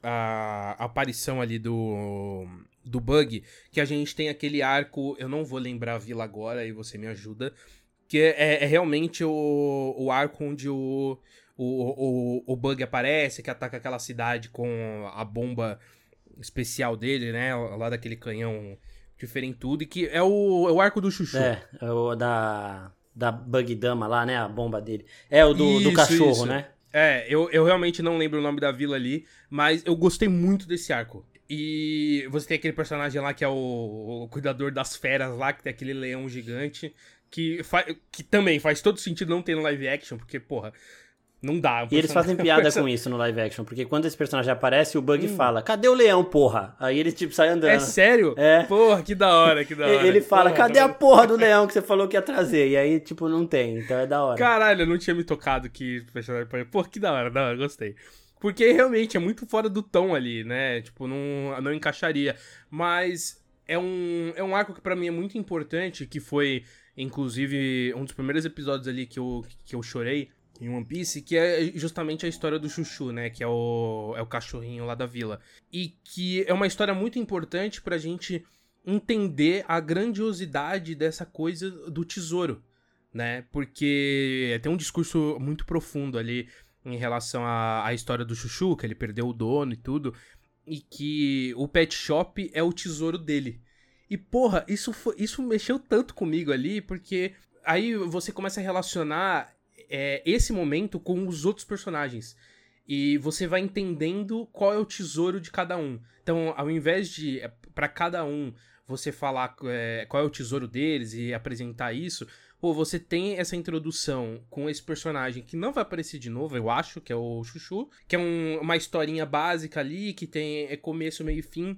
S2: a aparição ali do do Bug, que a gente tem aquele arco, eu não vou lembrar a vila agora, e você me ajuda, que é, é, é realmente o, o arco onde o, o, o, o Bug aparece, que ataca aquela cidade com a bomba especial dele, né, lá daquele canhão diferentudo, e que é o, é o arco do Chuchu.
S1: É, é o da, da Bug Dama lá, né, a bomba dele. É o do, isso, do cachorro, isso. né?
S2: É, eu, eu realmente não lembro o nome da vila ali, mas eu gostei muito desse arco. E você tem aquele personagem lá que é o, o cuidador das feras lá, que tem aquele leão gigante, que, que também faz todo sentido não ter no live action, porque, porra, não dá.
S1: E eles fazem piada com isso no live action, porque quando esse personagem aparece, o Bug hum. fala, cadê o leão, porra? Aí ele, tipo, sai andando.
S2: É sério?
S1: É.
S2: Porra, que da hora, que da hora.
S1: Ele fala, porra, cadê a porra do leão que você falou que ia trazer? E aí, tipo, não tem, então é da hora.
S2: Caralho, eu não tinha me tocado que o personagem... Porra, que da hora, da hora, gostei. Porque realmente é muito fora do tom ali, né? Tipo, não, não encaixaria. Mas é um, é um arco que para mim é muito importante, que foi, inclusive, um dos primeiros episódios ali que eu, que eu chorei em One Piece, que é justamente a história do Chuchu, né? Que é o, é o cachorrinho lá da vila. E que é uma história muito importante pra gente entender a grandiosidade dessa coisa do tesouro, né? Porque tem um discurso muito profundo ali em relação à, à história do Chuchu, que ele perdeu o dono e tudo, e que o pet shop é o tesouro dele. E porra, isso, foi, isso mexeu tanto comigo ali, porque aí você começa a relacionar é, esse momento com os outros personagens. E você vai entendendo qual é o tesouro de cada um. Então, ao invés de, é, para cada um, você falar é, qual é o tesouro deles e apresentar isso, pô, você tem essa introdução com esse personagem que não vai aparecer de novo, eu acho, que é o Chuchu, que é um, uma historinha básica ali, que tem é começo, meio e fim,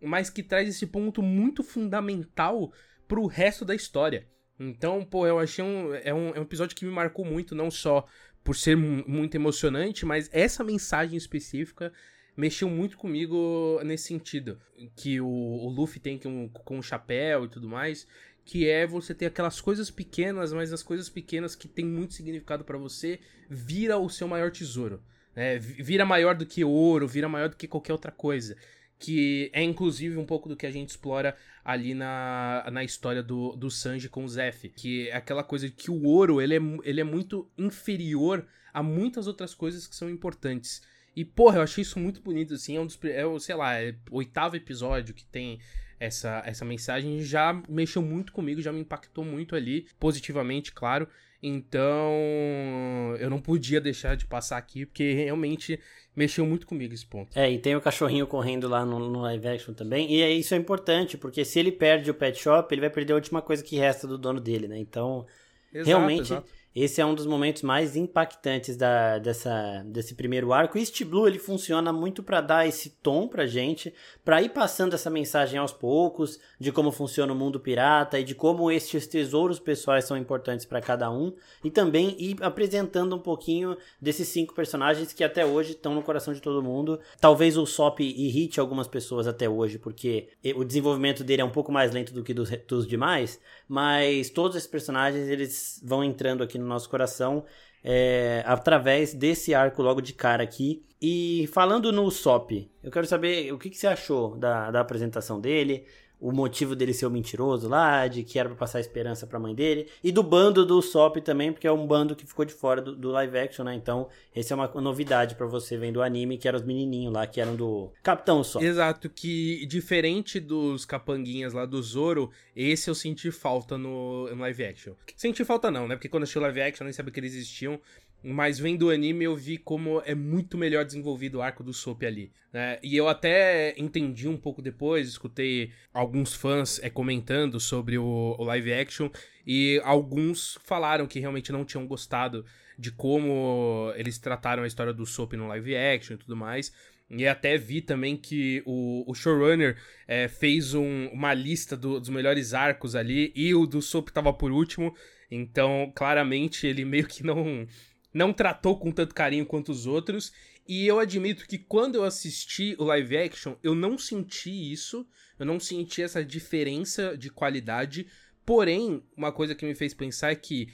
S2: mas que traz esse ponto muito fundamental pro resto da história. Então, pô, eu achei um é, um. é um episódio que me marcou muito, não só por ser muito emocionante, mas essa mensagem específica mexeu muito comigo nesse sentido. Que o, o Luffy tem com, com o chapéu e tudo mais. Que é você ter aquelas coisas pequenas, mas as coisas pequenas que tem muito significado para você, vira o seu maior tesouro. Né? Vira maior do que ouro, vira maior do que qualquer outra coisa que é inclusive um pouco do que a gente explora ali na, na história do, do Sanji com o Zef, que é aquela coisa de que o ouro ele é, ele é muito inferior a muitas outras coisas que são importantes. E, porra, eu achei isso muito bonito, assim, é um dos, é, sei lá, é o oitavo episódio que tem essa, essa mensagem, já mexeu muito comigo, já me impactou muito ali, positivamente, claro, então, eu não podia deixar de passar aqui, porque realmente mexeu muito comigo esse ponto.
S1: É, e tem o cachorrinho correndo lá no, no live action também. E isso é importante, porque se ele perde o pet shop, ele vai perder a última coisa que resta do dono dele, né? Então, exato, realmente. Exato esse é um dos momentos mais impactantes da, dessa, desse primeiro arco. East Blue ele funciona muito para dar esse tom pra gente, para ir passando essa mensagem aos poucos de como funciona o mundo pirata e de como estes tesouros pessoais são importantes para cada um, e também ir apresentando um pouquinho desses cinco personagens que até hoje estão no coração de todo mundo. Talvez o Sop irrite algumas pessoas até hoje, porque o desenvolvimento dele é um pouco mais lento do que dos, dos demais, mas todos esses personagens eles vão entrando aqui no nosso coração é, através desse arco logo de cara aqui. E falando no SOP, eu quero saber o que, que você achou da, da apresentação dele, o motivo dele ser o mentiroso lá, de que era pra passar esperança pra mãe dele, e do bando do Sop também, porque é um bando que ficou de fora do, do live action, né? Então, essa é uma novidade para você vendo o anime, que eram os menininhos lá, que eram do Capitão Sop.
S2: Exato, que diferente dos capanguinhas lá do Zoro, esse eu senti falta no, no live action. Senti falta não, né? Porque quando eu assisti o live action eu nem sabia que eles existiam, mas vendo o anime eu vi como é muito melhor desenvolvido o arco do Soap ali. Né? E eu até entendi um pouco depois, escutei alguns fãs é, comentando sobre o, o, live action, e alguns falaram que realmente não tinham gostado de como eles trataram a história do Soap no live action e tudo mais. E até vi também que o, o showrunner é, fez um, uma lista do, dos melhores arcos ali, e o do Soap tava por último. Então, claramente, ele meio que não não tratou com tanto carinho quanto os outros. E eu admito que quando eu assisti o live action, eu não senti isso, eu não senti essa diferença de qualidade. Porém, uma coisa que me fez pensar é que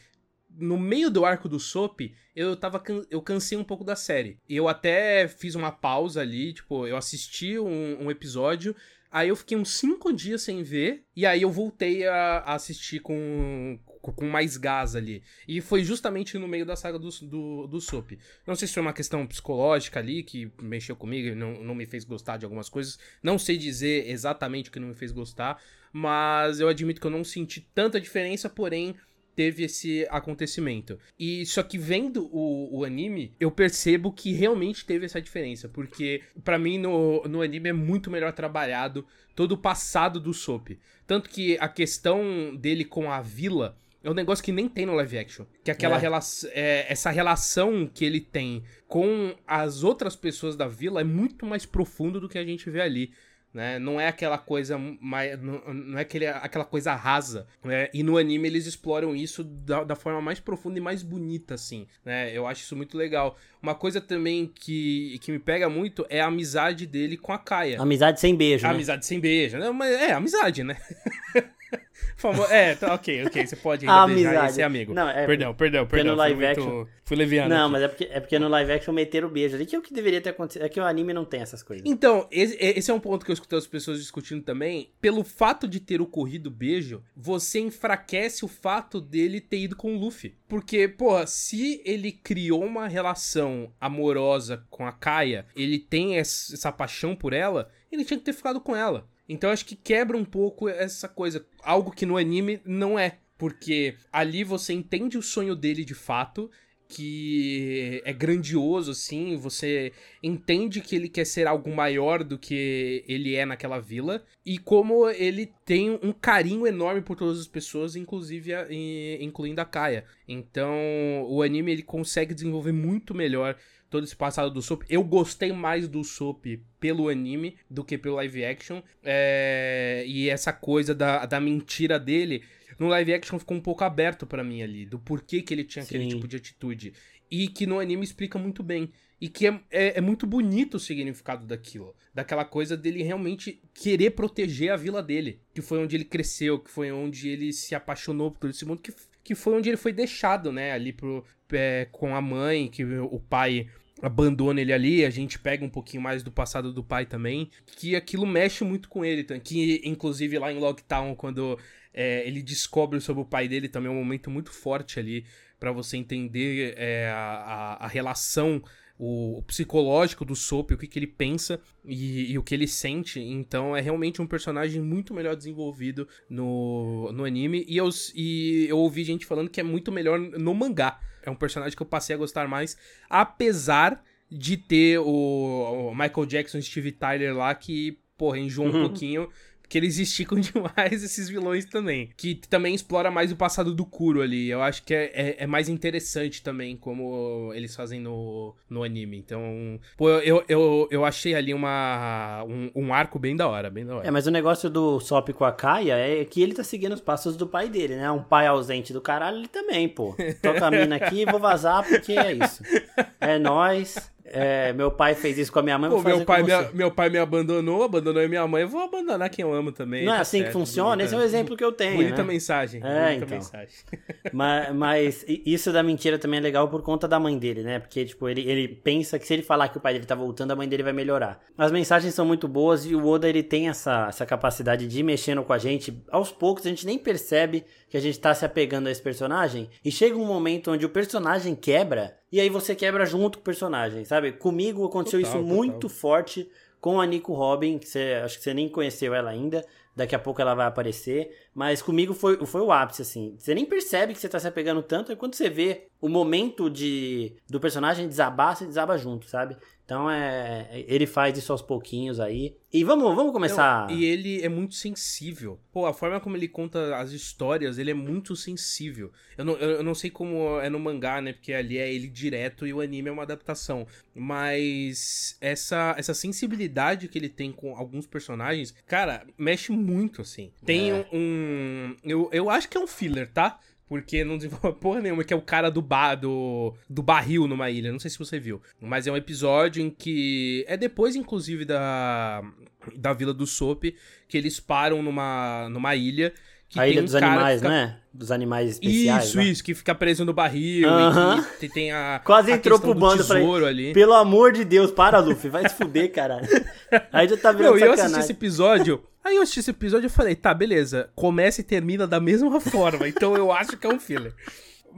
S2: no meio do arco do Soap, eu tava eu cansei um pouco da série. Eu até fiz uma pausa ali, tipo, eu assisti um, um episódio, Aí eu fiquei uns cinco dias sem ver, e aí eu voltei a, assistir com, com mais gás ali. E foi justamente no meio da saga do, do, do Soap. Não sei se foi uma questão psicológica ali que mexeu comigo e não, não me fez gostar de algumas coisas. Não sei dizer exatamente o que não me fez gostar, mas eu admito que eu não senti tanta diferença, porém teve esse acontecimento. E só que vendo o, o anime, eu percebo que realmente teve essa diferença, porque para mim no, no anime é muito melhor trabalhado todo o passado do Soap. Tanto que a questão dele com a vila é um negócio que nem tem no live action. Que é aquela é. relação. É, essa relação que ele tem com as outras pessoas da vila é muito mais profundo do que a gente vê ali né? Não é aquela coisa mais, não é aquele, aquela coisa rasa, né? E no anime eles exploram isso da, da, forma mais profunda e mais bonita, assim, né? Eu acho isso muito legal. Uma coisa também que, que me pega muito é a amizade dele com a Kaia.
S1: Amizade sem beijo,
S2: né? Amizade sem beijo, né? Mas é, amizade, né? Famo... É, tá, ok, ok. Você pode ainda beijar e ser amigo. Não, é, perdão, perdão, perdão.
S1: No live fui, action...
S2: muito... fui leviano.
S1: Não, aqui. mas é porque, é porque no live action meteram o beijo ali, que é o que deveria ter acontecido. É que o anime não tem essas coisas.
S2: Então, esse, esse é um ponto que eu escutei as pessoas discutindo também. Pelo fato de ter ocorrido o beijo, você enfraquece o fato dele ter ido com o Luffy. Porque, pô, se ele criou uma relação amorosa com a Kaia, ele tem essa paixão por ela, ele tinha que ter ficado com ela. Então acho que quebra um pouco essa coisa. Algo que no anime não é. Porque ali você entende o sonho dele de fato, que é grandioso, assim, você entende que ele quer ser algo maior do que ele é naquela vila, e como ele tem um carinho enorme por todas as pessoas, inclusive a, incluindo a Kaia. Então, o anime ele consegue desenvolver muito melhor todo esse passado do Soap. Eu gostei mais do Soap pelo anime do que pelo live action. É... E essa coisa da, da mentira dele. No live action ficou um pouco aberto para mim ali, do porquê que ele tinha Sim. aquele tipo de atitude. E que no anime explica muito bem. E que é, é, é, muito bonito o significado daquilo. Daquela coisa dele realmente querer proteger a vila dele. Que foi onde ele cresceu, que foi onde ele se apaixonou por todo esse mundo, que, que foi onde ele foi deixado, né? Ali pro, é, com a mãe, que o pai abandona ele ali, a gente pega um pouquinho mais do passado do pai também, que aquilo mexe muito com ele, que inclusive lá em Lockdown, quando é, ele descobre sobre o pai dele, também é um momento muito forte ali para você entender é, a, a, relação o, psicológico do Soap, o que, que ele pensa e, e, o que ele sente. Então é realmente um personagem muito melhor desenvolvido no, no anime. E eu, e eu ouvi gente falando que é muito melhor no mangá. É um personagem que eu passei a gostar mais, apesar de ter o, o Michael Jackson e Steve Tyler lá que, porra, enjoou um uhum. pouquinho que eles esticam demais esses vilões também. Que também explora mais o passado do Kuro ali. Eu acho que é, é, é, mais interessante também como eles fazem no, no anime. Então, pô, eu, eu, eu achei ali uma, um, um arco bem da hora, bem da hora.
S1: É, mas o negócio do Sop com a Kaia é que ele tá seguindo os passos do pai dele, né? Um pai ausente do caralho, ele também, pô. Toca a mina aqui, vou vazar porque é isso. É nós. É, meu pai fez isso com a minha mãe. Pô,
S2: meu, pai me, meu pai me abandonou, abandonou a minha mãe. Eu vou abandonar quem eu amo também.
S1: Não é tá assim certo, que funciona? Bonita. Esse é o exemplo que eu tenho.
S2: Bonita
S1: né?
S2: mensagem.
S1: É, bonita então. mensagem. Mas, mas, isso da mentira também é legal por conta da mãe dele, né? Porque, tipo, ele, ele pensa que se ele falar que o pai dele tá voltando, a mãe dele vai melhorar. As mensagens são muito boas e o Oda, ele tem essa, essa capacidade de ir mexendo com a gente. Aos poucos, a gente nem percebe que a gente tá se apegando a esse personagem. E chega um momento onde o personagem quebra e aí você quebra junto com o personagem, sabe? Comigo aconteceu total, isso total. muito forte com a Nico Robin, que você acho que você nem conheceu ela ainda. Daqui a pouco ela vai aparecer. Mas comigo foi, foi o ápice, assim. Você nem percebe que você tá se apegando tanto, e quando você vê o momento de do personagem desabar, você desaba junto, sabe? Então é. Ele faz isso aos pouquinhos aí. E vamos, vamos começar.
S2: Não, e ele é muito sensível. Pô, a forma como ele conta as histórias, ele é muito sensível. Eu não, eu não sei como é no mangá, né? Porque ali é ele direto e o anime é uma adaptação. Mas essa, essa sensibilidade que ele tem com alguns personagens, cara, mexe muito, assim. Tem é. um. Eu, eu acho que é um filler, tá? porque não desenvolve porra nenhuma, que é o cara do, bar, do, do barril numa ilha. Não sei se você viu. Mas é um episódio em que. É depois, inclusive, da, da Vila do Soap, que eles param numa, numa ilha.
S1: A ilha um dos animais, fica... né? Dos animais especiais.
S2: Isso, lá. isso, que fica preso no barril. Uh -huh. e tem a.
S1: Quase a entrou pro bando pra ali. Pelo amor de Deus, para, Luffy, vai se fuder, caralho. Aí já tá vendo. Não,
S2: eu assisti esse episódio. Aí eu assisti esse episódio e falei, tá, beleza, começa e termina da mesma forma, então eu acho que é um filler.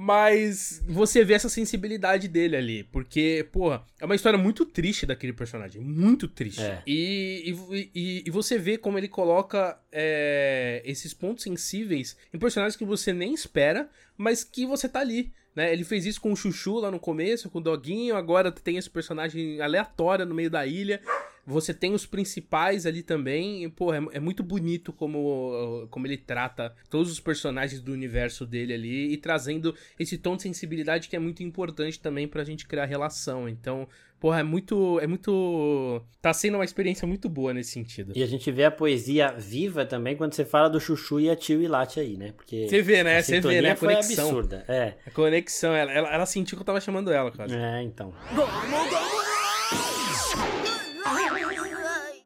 S2: Mas você vê essa sensibilidade dele ali. Porque, porra, é uma história muito triste daquele personagem. Muito triste. É. E, e, e, e, você vê como ele coloca é, esses pontos sensíveis em personagens que você nem espera, mas que você tá ali. Né? Ele fez isso com o Chuchu lá no começo, com o Doguinho, agora tem esse personagem aleatório no meio da ilha. Você tem os principais ali também. E, pô, é, é, muito bonito como, como ele trata todos os personagens do universo dele ali e trazendo esse tom de sensibilidade que é muito importante também pra gente criar relação. Então, porra, é muito. É muito. Tá sendo uma experiência muito boa nesse sentido.
S1: E a gente vê a poesia viva também quando você fala do Chuchu e a Tio Ilate aí, né? Porque.
S2: Você vê, né? Você vê, né? A
S1: conexão. absurda. É.
S2: A conexão, ela, ela, ela sentiu que eu tava chamando ela, quase.
S1: É, então.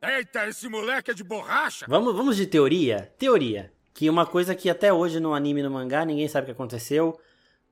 S3: Eita, esse moleque é de borracha!
S1: Vamos, vamos de teoria? Teoria. Que uma coisa que até hoje no anime no mangá ninguém sabe o que aconteceu.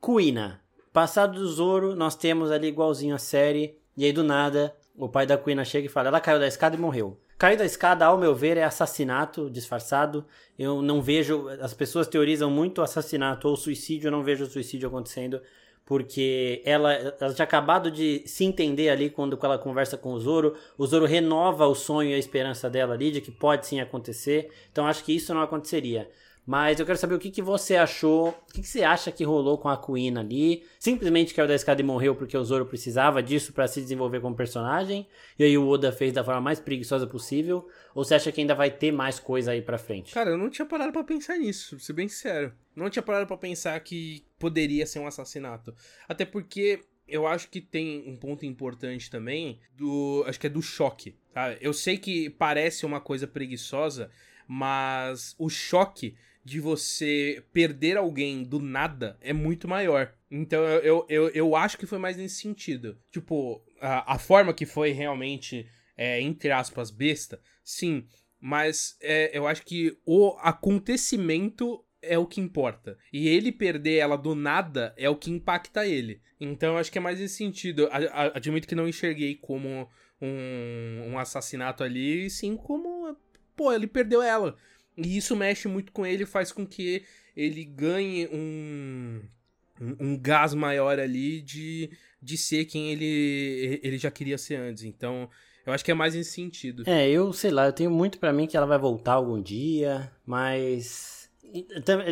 S1: Kuina. Passado do Zoro, nós temos ali igualzinho a série. E aí do nada, o pai da Kuina chega e fala: ela caiu da escada e morreu. Cair da escada, ao meu ver, é assassinato disfarçado. Eu não vejo. As pessoas teorizam muito assassinato ou suicídio, eu não vejo suicídio acontecendo porque ela, ela tinha acabado de se entender ali quando ela conversa com o Zoro. O Zoro renova o sonho e a esperança dela ali de que pode sim acontecer. Então acho que isso não aconteceria. Mas eu quero saber o que, que você achou, o que, que você acha que rolou com a Kuina ali. Simplesmente caiu da escada e morreu porque o Zoro precisava disso para se desenvolver como personagem. E aí o Oda fez da forma mais preguiçosa possível. Ou você acha que ainda vai ter mais coisa aí pra frente?
S2: Cara, eu não tinha parado para pensar nisso, pra ser bem sincero. Não tinha parado para pensar que poderia ser um assassinato. Até porque eu acho que tem um ponto importante também do. Acho que é do choque. Tá? Eu sei que parece uma coisa preguiçosa, mas o choque de você perder alguém do nada é muito maior. Então eu, eu, eu acho que foi mais nesse sentido. Tipo, a, a forma que foi realmente, é, entre aspas, besta, sim. Mas é, eu acho que o acontecimento é o que importa. E ele perder ela do nada é o que impacta ele. Então acho que é mais nesse sentido. Admito que não enxerguei como um, um assassinato ali, sim como. Pô, ele perdeu ela. E isso mexe muito com ele, faz com que ele ganhe um, um, um gás maior ali de, de ser quem ele, ele já queria ser antes. Então, eu acho que é mais nesse sentido.
S1: É, eu sei lá, eu tenho muito para mim que ela vai voltar algum dia, mas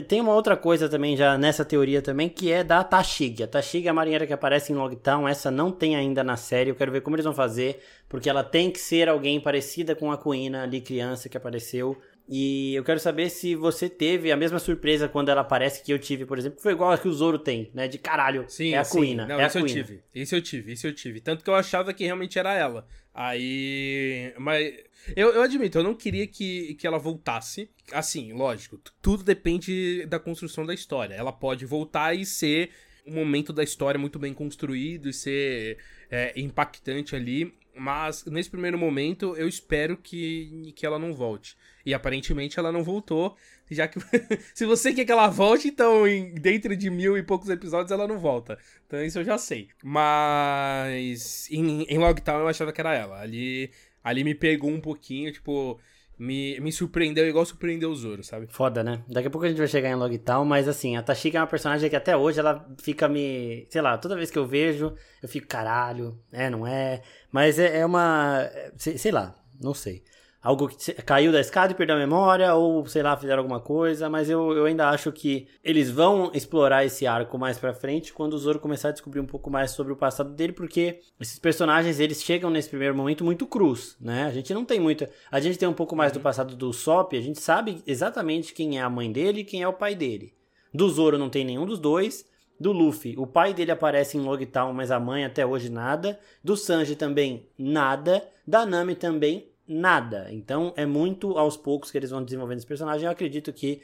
S1: tem uma outra coisa também já nessa teoria também, que é da Tashig. A Tashig é a marinheira que aparece em Logtown, essa não tem ainda na série, eu quero ver como eles vão fazer, porque ela tem que ser alguém parecida com a Kuina ali criança que apareceu. E eu quero saber se você teve a mesma surpresa quando ela aparece que eu tive, por exemplo, que foi igual a que o Zoro tem, né? De caralho, sim, é a Kuina.
S2: Não,
S1: é
S2: isso
S1: a
S2: eu tive, isso eu tive, isso eu tive. Tanto que eu achava que realmente era ela. Aí. Mas. Eu, eu admito, eu não queria que, que ela voltasse. Assim, lógico, tudo depende da construção da história. Ela pode voltar e ser um momento da história muito bem construído e ser é, impactante ali. Mas nesse primeiro momento eu espero que, que ela não volte. E aparentemente ela não voltou. Já que se você quer que ela volte, então em, dentro de mil e poucos episódios ela não volta. Então isso eu já sei. Mas em, em Logtown eu achava que era ela. Ali, ali me pegou um pouquinho, tipo me, me surpreendeu igual surpreendeu o Zoro, sabe?
S1: Foda, né? Daqui a pouco a gente vai chegar em Logtown, mas assim, a Tashika é uma personagem que até hoje ela fica me. Sei lá, toda vez que eu vejo, eu fico caralho, é, não é? Mas é, é uma. Sei, sei lá, não sei algo que caiu da escada e perdeu a memória, ou sei lá, fizeram alguma coisa, mas eu, eu ainda acho que eles vão explorar esse arco mais pra frente quando o Zoro começar a descobrir um pouco mais sobre o passado dele, porque esses personagens eles chegam nesse primeiro momento muito cruz, né? A gente não tem muita. A gente tem um pouco mais do passado do Sop, a gente sabe exatamente quem é a mãe dele e quem é o pai dele. Do Zoro não tem nenhum dos dois. Do Luffy, o pai dele aparece em Logtown, mas a mãe até hoje nada. Do Sanji também nada. Da Nami também nada. Então é muito aos poucos que eles vão desenvolvendo esse personagem. Eu acredito que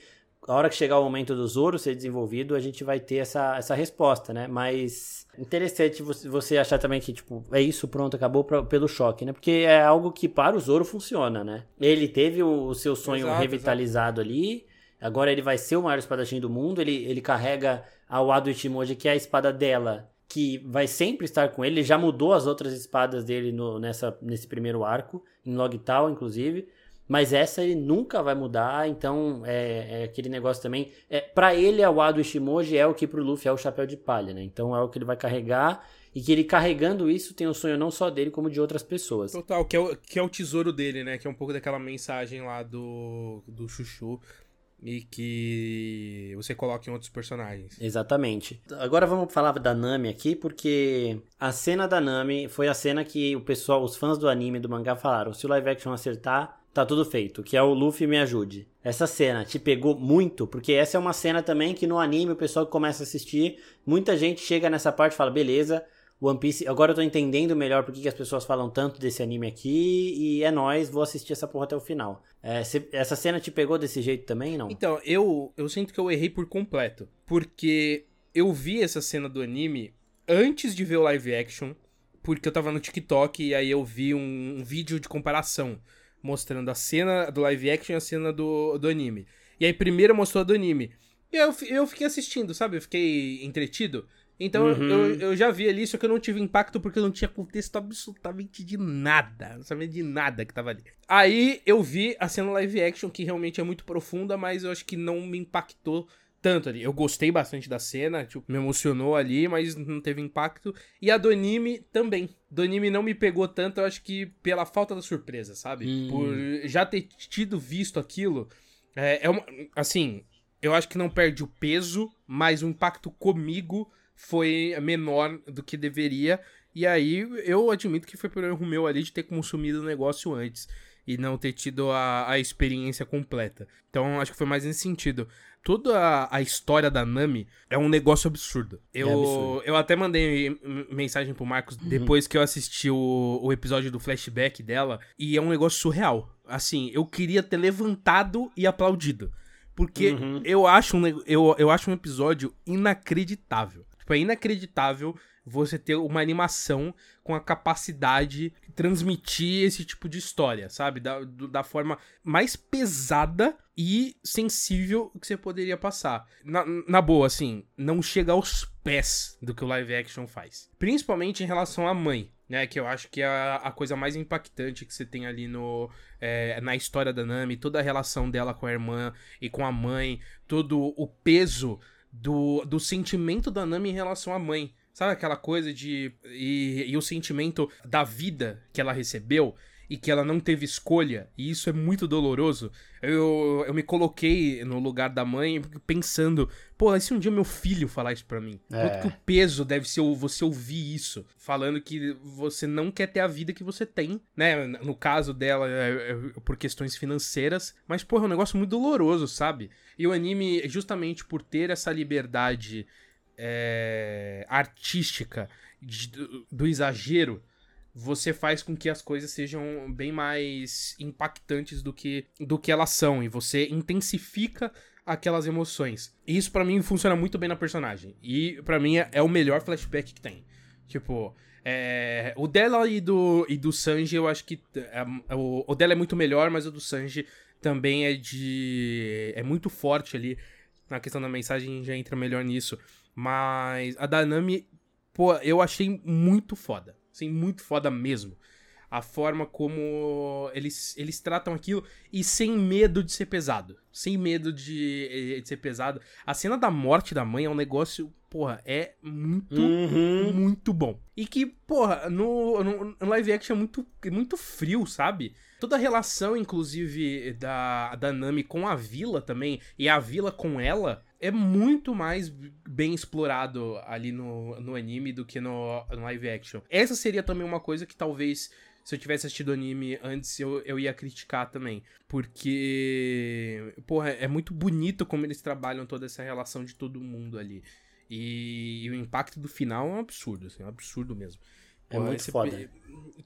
S1: a hora que chegar o momento do Zoro ser desenvolvido, a gente vai ter essa, essa resposta, né? Mas interessante você, achar também que, tipo, é isso, pronto, acabou pra, pelo choque, né? Porque é algo que para o Zoro funciona, né? Ele teve o, o seu sonho exato, revitalizado exato. ali, agora ele vai ser o maior espadachim do mundo, ele, ele carrega a Wado Ichimoji, que é a espada dela, que vai sempre estar com ele. Ele já mudou as outras espadas dele no, nessa, nesse primeiro arco, em Logtal, inclusive. Mas essa ele nunca vai mudar, então é, é aquele negócio também. É, para ele, a Wado Ishimoji é o que pro Luffy é o chapéu de palha, né? Então é o que ele vai carregar. E que ele carregando isso tem o sonho não só dele, como de outras pessoas.
S2: Total, que é o, que é o tesouro dele, né? Que é um pouco daquela mensagem lá do, do Chuchu e que você coloca em outros personagens.
S1: Exatamente. Agora vamos falar da Nami aqui, porque a cena da Nami foi a cena que o pessoal, os fãs do anime do mangá falaram: se o live action acertar, tá tudo feito, que é o Luffy me ajude. Essa cena te pegou muito, porque essa é uma cena também que no anime o pessoal que começa a assistir, muita gente chega nessa parte e fala: beleza, One Piece. Agora eu tô entendendo melhor por que as pessoas falam tanto desse anime aqui. E é nóis, vou assistir essa porra até o final. É, essa cena te pegou desse jeito também, não?
S2: Então, eu, eu sinto que eu errei por completo. Porque eu vi essa cena do anime antes de ver o live action. Porque eu tava no TikTok e aí eu vi um, um vídeo de comparação. Mostrando a cena do live action e a cena do, do anime. E aí primeiro mostrou a do anime. E eu, eu fiquei assistindo, sabe? Eu fiquei entretido. Então uhum. eu, eu já vi ali, só que eu não tive impacto porque eu não tinha contexto absolutamente de nada. Não sabia de nada que tava ali. Aí eu vi a cena live action, que realmente é muito profunda, mas eu acho que não me impactou tanto ali. Eu gostei bastante da cena, tipo, me emocionou ali, mas não teve impacto. E a do anime também. Do anime não me pegou tanto, eu acho que pela falta da surpresa, sabe? Hum. Por já ter tido visto aquilo. É, é uma, assim, eu acho que não perde o peso, mas o impacto comigo foi menor do que deveria. E aí eu admito que foi por erro meu ali de ter consumido o negócio antes e não ter tido a, a experiência completa. Então acho que foi mais nesse sentido. Toda a, a história da Nami é um negócio absurdo. Eu, é absurdo. eu até mandei mensagem pro Marcos uhum. depois que eu assisti o, o episódio do flashback dela. E é um negócio surreal. Assim, eu queria ter levantado e aplaudido. Porque uhum. eu, acho um, eu, eu acho um episódio inacreditável. Tipo, é inacreditável você ter uma animação com a capacidade de transmitir esse tipo de história, sabe? Da, da forma mais pesada e sensível que você poderia passar. Na, na boa, assim, não chega aos pés do que o live action faz. Principalmente em relação à mãe, né? Que eu acho que é a, a coisa mais impactante que você tem ali no, é, na história da Nami, toda a relação dela com a irmã e com a mãe, todo o peso do, do sentimento da Nami em relação à mãe. Sabe aquela coisa de. E, e o sentimento da vida que ela recebeu e que ela não teve escolha, e isso é muito doloroso. Eu, eu me coloquei no lugar da mãe pensando, pô, e se um dia meu filho falar isso pra mim? É. Quanto que o peso deve ser você ouvir isso? Falando que você não quer ter a vida que você tem, né? No caso dela, é, é, por questões financeiras, mas, pô, é um negócio muito doloroso, sabe? E o anime, justamente por ter essa liberdade é, artística de, do, do exagero, você faz com que as coisas sejam bem mais impactantes do que, do que elas são e você intensifica aquelas emoções. E isso para mim funciona muito bem na personagem. E para mim é, é, o melhor flashback que tem. Tipo, é, o dela e do, e do Sanji eu acho que é, o, o dela é muito melhor, mas o do Sanji também é de é muito forte ali na questão da mensagem já entra melhor nisso. Mas a Danami, pô, eu achei muito foda. Assim, muito foda mesmo. A forma como eles, eles tratam aquilo e sem medo de ser pesado. Sem medo de, eh, de ser pesado. A cena da morte da mãe é um negócio, porra, é muito, uhum. muito bom. E que, porra, no, no, no live action é muito, muito frio, sabe? Toda a relação, inclusive, da, da Nami com a vila também, e a vila com ela, é muito mais bem explorado ali no, no anime do que no, no live action. Essa seria também uma coisa que talvez se eu tivesse assistido o anime antes, eu, eu ia criticar também. Porque, porra, é muito bonito como eles trabalham toda essa relação de todo mundo ali. E, e o impacto do final é um absurdo, assim, é um absurdo mesmo.
S1: É muito esse, foda.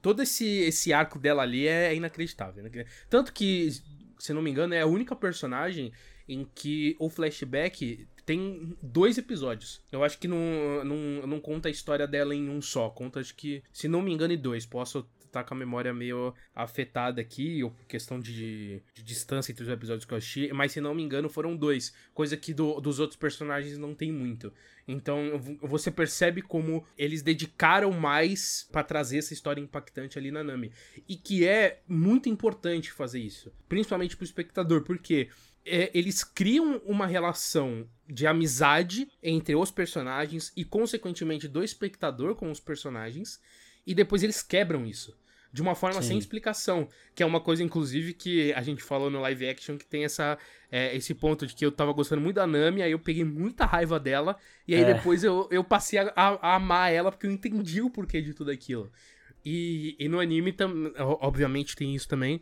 S2: Todo esse, esse arco dela ali é inacreditável. Né? Tanto que, se não me engano, é a única personagem em que o flashback tem dois episódios. Eu acho que não, não, não conta a história dela em um só. Conta, acho que, se não me engano, em dois. Posso estar com a memória meio afetada aqui, ou questão de, de, distância entre os episódios que eu assisti, mas se não me engano foram dois, coisa que do, dos outros personagens não tem muito. Então você percebe como eles dedicaram mais para trazer essa história impactante ali na Nami. E que é muito importante fazer isso, principalmente pro espectador, porque é, eles criam uma relação de amizade entre os personagens e, consequentemente, do espectador com os personagens, e depois eles quebram isso. De uma forma Sim. sem explicação. Que é uma coisa, inclusive, que a gente falou no live action, que tem essa, é, esse ponto de que eu tava gostando muito da Nami, aí eu peguei muita raiva dela, e aí é. depois eu, eu passei a, a, amar ela porque eu entendi o porquê de tudo aquilo. E, e no anime, tam, obviamente, tem isso também.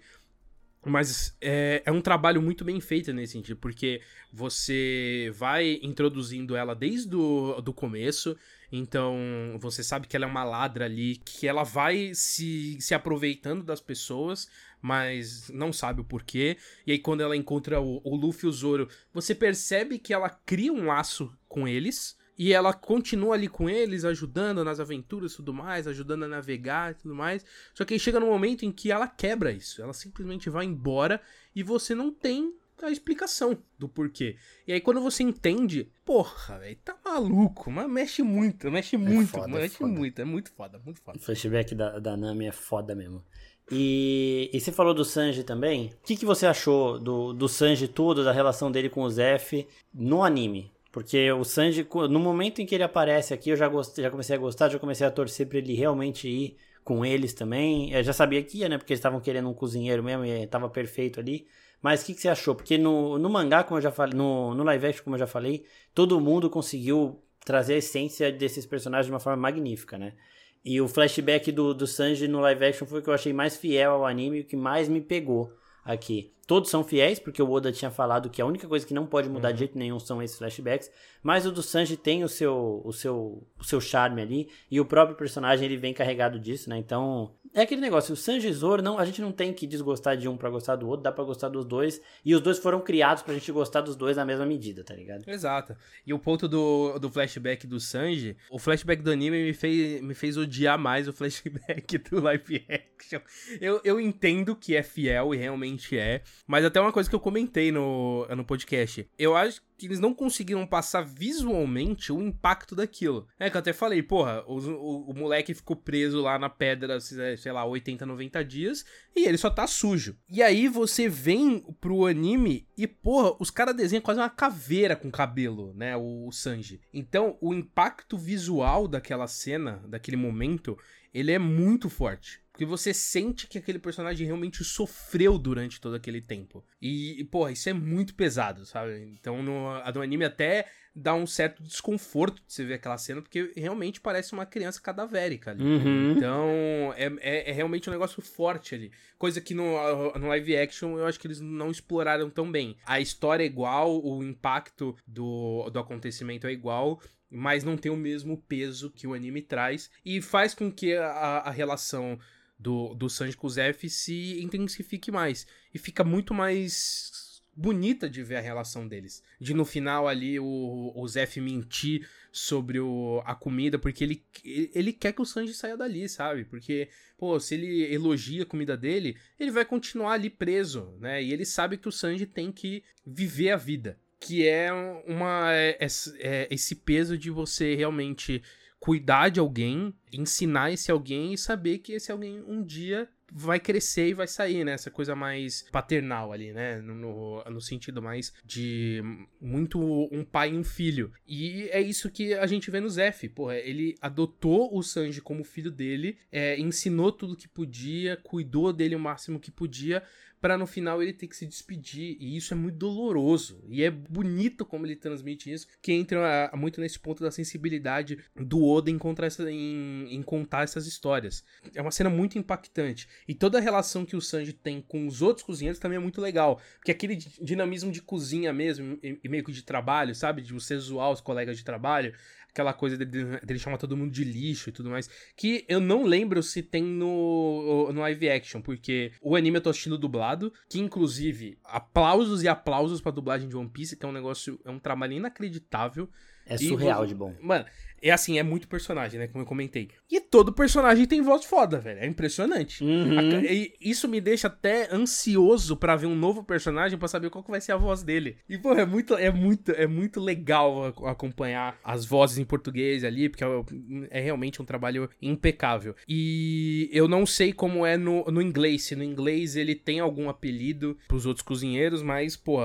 S2: Mas é, é um trabalho muito bem feito nesse sentido, porque você vai introduzindo ela desde o do começo, então você sabe que ela é uma ladra ali, que ela vai se, se aproveitando das pessoas, mas não sabe o porquê. E aí quando ela encontra o, o Luffy e o Zoro, você percebe que ela cria um laço com eles, e ela continua ali com eles, ajudando nas aventuras e tudo mais, ajudando a navegar e tudo mais. Só que aí chega no momento em que ela quebra isso. Ela simplesmente vai embora e você não tem a explicação do porquê. E aí quando você entende, porra, velho, tá maluco, mas mexe muito, mexe é muito, foda, mexe foda. muito, é muito foda, muito foda.
S1: O flashback da, da Nami é foda mesmo. E, e você falou do Sanji também. O que, que você achou do, do Sanji todo, da relação dele com o Zef no anime? Porque o Sanji, no momento em que ele aparece aqui, eu já, gostei, já comecei a gostar, já comecei a torcer pra ele realmente ir com eles também. Eu já sabia que ia, né? Porque eles estavam querendo um cozinheiro mesmo e tava perfeito ali. Mas o que, que, você achou? Porque no, no mangá, como eu já falei, no, no live action, como eu já falei, todo mundo conseguiu trazer a essência desses personagens de uma forma magnífica, né? E o flashback do, do Sanji no live action foi o que eu achei mais fiel ao anime o que mais me pegou aqui. Todos são fiéis, porque o Oda tinha falado que a única coisa que não pode mudar uhum. de jeito nenhum são esses flashbacks. Mas o do Sanji tem o seu, o seu, o seu charme ali. E o próprio personagem ele vem carregado disso, né? Então, É aquele negócio, o Sanji Zoro, não, a gente não tem que desgostar de um pra gostar do outro, dá pra gostar dos dois. E os dois foram criados pra gente gostar dos dois na mesma medida, tá ligado?
S2: Exato. E o ponto do, do flashback do Sanji, o flashback do anime me fez, me fez odiar mais o flashback do live action. Eu, eu entendo que é fiel e realmente é, mas até uma coisa que eu comentei no, no podcast. Eu acho que eles não conseguiram passar visualmente o impacto daquilo. É que eu até falei, porra, o, o, o, moleque ficou preso lá na pedra, sei lá, 80, 90 dias, e ele só tá sujo. E aí você vem pro anime e, porra, os caras desenham quase uma caveira com cabelo, né? O, o Sanji. Então, o impacto visual daquela cena, daquele momento, ele é muito forte. Porque você sente que aquele personagem realmente sofreu durante todo aquele tempo. E, porra, isso é muito pesado, sabe? Então, no, a do anime até dá um certo desconforto de você ver aquela cena, porque realmente parece uma criança cadavérica ali.
S1: Uhum.
S2: Então, é, é, é, realmente um negócio forte ali. Coisa que no, no live action eu acho que eles não exploraram tão bem. A história é igual, o impacto do, do acontecimento é igual, mas não tem o mesmo peso que o anime traz. E faz com que a, a relação do, do Sanji com o Zef se intensifique mais. E fica muito mais bonita de ver a relação deles. De no final ali o, o Zef mentir sobre o, a comida, porque ele, ele quer que o Sanji saia dali, sabe? Porque, pô, se ele elogia a comida dele, ele vai continuar ali preso, né? E ele sabe que o Sanji tem que viver a vida. Que é uma. É, é, esse peso de você realmente cuidar de alguém, ensinar esse alguém e saber que esse alguém um dia vai crescer e vai sair, né? Essa coisa mais paternal ali, né? No, no, sentido mais de muito um pai e um filho. E é isso que a gente vê no Zef. Porra, ele adotou o Sanji como filho dele, é, ensinou tudo que podia, cuidou dele o máximo que podia, para no final ele ter que se despedir. E isso é muito doloroso. E é bonito como ele transmite isso, que entra muito nesse ponto da sensibilidade do Oda em, essa, em, em contar essas histórias. É uma cena muito impactante. E toda a relação que o Sanji tem com os outros cozinheiros também é muito legal. Porque aquele dinamismo de cozinha mesmo, e meio que de trabalho, sabe? De você zoar os colegas de trabalho, aquela coisa dele, dele chamar todo mundo de lixo e tudo mais. Que eu não lembro se tem no, no live action, porque o anime eu tô assistindo dublado, que inclusive, aplausos e aplausos pra dublagem de One Piece, que é um negócio, é um trabalho inacreditável.
S1: É surreal e, de bom.
S2: Mano, é assim, é muito personagem, né? Como eu comentei. E todo personagem tem voz foda, velho. É impressionante.
S1: Uhum.
S2: Isso me deixa até ansioso para ver um novo personagem para saber qual que vai ser a voz dele. E, pô, é muito, é muito, é muito legal acompanhar as vozes em português ali, porque é, é realmente um trabalho impecável. E eu não sei como é no, no inglês. Se no inglês ele tem algum apelido pros outros cozinheiros, mas, pô,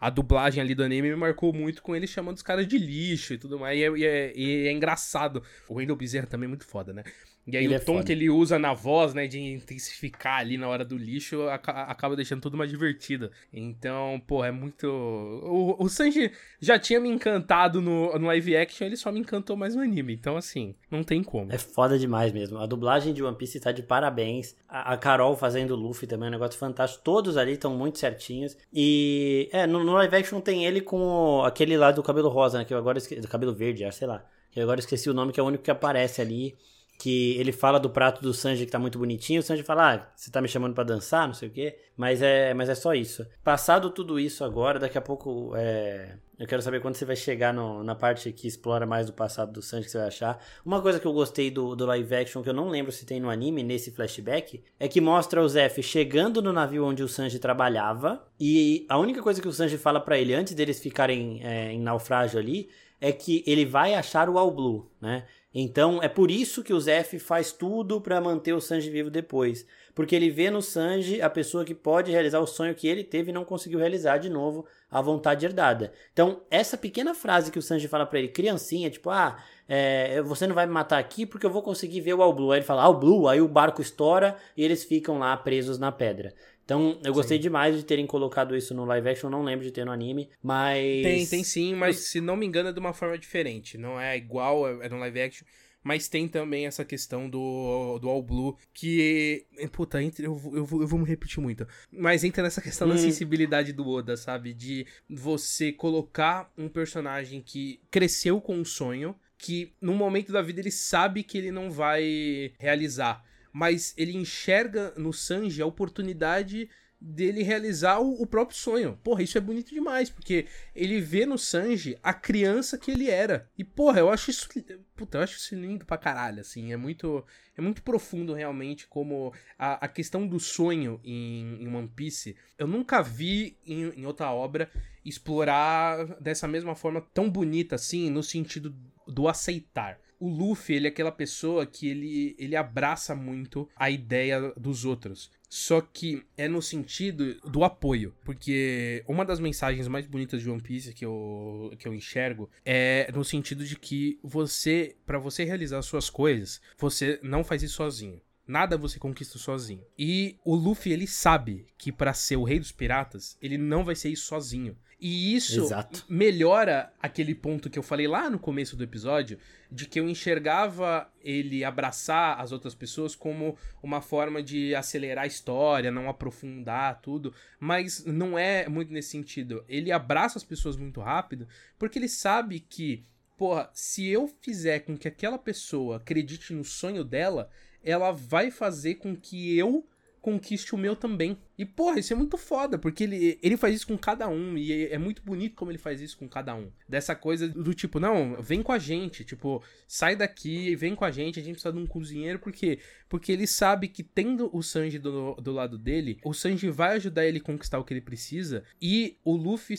S2: a dublagem ali do anime me marcou muito com ele chamando os caras de lixo e tudo mais. E é, e é, e é engraçado. O Wendell Bezerra também é muito foda, né? E aí
S1: ele
S2: o
S1: é
S2: tom
S1: foda.
S2: que ele usa na voz, né, de intensificar ali na hora do lixo, acaba deixando tudo mais divertido. Então, pô, é muito... O, o Sanji já tinha me encantado no, no live action, ele só me encantou mais no anime. Então, assim, não tem como.
S1: É foda demais mesmo. A dublagem de One Piece tá de parabéns. A, a Carol fazendo Luffy também é um negócio fantástico. Todos ali estão muito certinhos. E, é, no, no, live action tem ele com o, aquele lá do cabelo rosa, né, que eu agora esqueci... Do cabelo verde, sei lá. Que eu agora esqueci o nome, que é o único que aparece ali que ele fala do prato do Sanji que tá muito bonitinho, o Sanji fala, ah, você tá me chamando para dançar, não sei o quê, mas é, mas é só isso. Passado tudo isso agora, daqui a pouco, é... eu quero saber quando você vai chegar no, na parte que explora mais do passado do Sanji, que você vai achar. Uma coisa que eu gostei do, do live action, que eu não lembro se tem no anime, nesse flashback, é que mostra o Zef chegando no navio onde o Sanji trabalhava, e a única coisa que o Sanji fala para ele, antes deles ficarem é, em naufrágio ali, é que ele vai achar o All Blue, né? Então é por isso que o Zef faz tudo para manter o Sanji vivo depois, porque ele vê no Sanji a pessoa que pode realizar o sonho que ele teve e não conseguiu realizar de novo, a vontade herdada. Então essa pequena frase que o Sanji fala para ele, criancinha, tipo ah é, você não vai me matar aqui porque eu vou conseguir ver o All Blue. Aí ele fala All Blue, aí o barco estoura e eles ficam lá presos na pedra. Então, eu gostei sim. demais de terem colocado isso no live action, não lembro de ter no anime, mas.
S2: Tem, tem sim, mas se não me engano é de uma forma diferente. Não é igual, é, é no live action. Mas tem também essa questão do, do All Blue, que. Puta, eu, eu, eu, vou, eu vou me repetir muito. Mas entra nessa questão hum. da sensibilidade do Oda, sabe? De você colocar um personagem que cresceu com um sonho, que no momento da vida ele sabe que ele não vai realizar mas ele enxerga no Sanji a oportunidade dele realizar o, o, próprio sonho. Porra, isso é bonito demais, porque ele vê no Sanji a criança que ele era. E, porra, eu acho isso. Puta, eu acho isso lindo pra caralho, assim. É muito. É muito profundo, realmente, como a, a questão do sonho em, em One Piece. Eu nunca vi em, em outra obra explorar dessa mesma forma tão bonita, assim, no sentido do aceitar o Luffy, ele é aquela pessoa que ele, ele abraça muito a ideia dos outros. Só que é no sentido do apoio. Porque uma das mensagens mais bonitas de One Piece que eu, que eu enxergo é no sentido de que você, para você realizar suas coisas, você não faz isso sozinho. Nada você conquista sozinho. E o Luffy, ele sabe que para ser o rei dos piratas, ele não vai ser isso sozinho. E isso Exato. melhora aquele ponto que eu falei lá no começo do episódio, de que eu enxergava ele abraçar as outras pessoas como uma forma de acelerar a história, não aprofundar tudo, mas não é muito nesse sentido. Ele abraça as pessoas muito rápido, porque ele sabe que, porra, se eu fizer com que aquela pessoa acredite no sonho dela, ela vai fazer com que eu conquiste o meu também. E, porra, isso é muito foda, porque ele, ele faz isso com cada um, e é, é, muito bonito como ele faz isso com cada um. Dessa coisa do tipo, não, vem com a gente, tipo, sai daqui, vem com a gente, a gente precisa de um cozinheiro, por quê? Porque ele sabe que tendo o Sanji do, do lado dele, o Sanji vai ajudar ele a conquistar o que ele precisa, e o Luffy,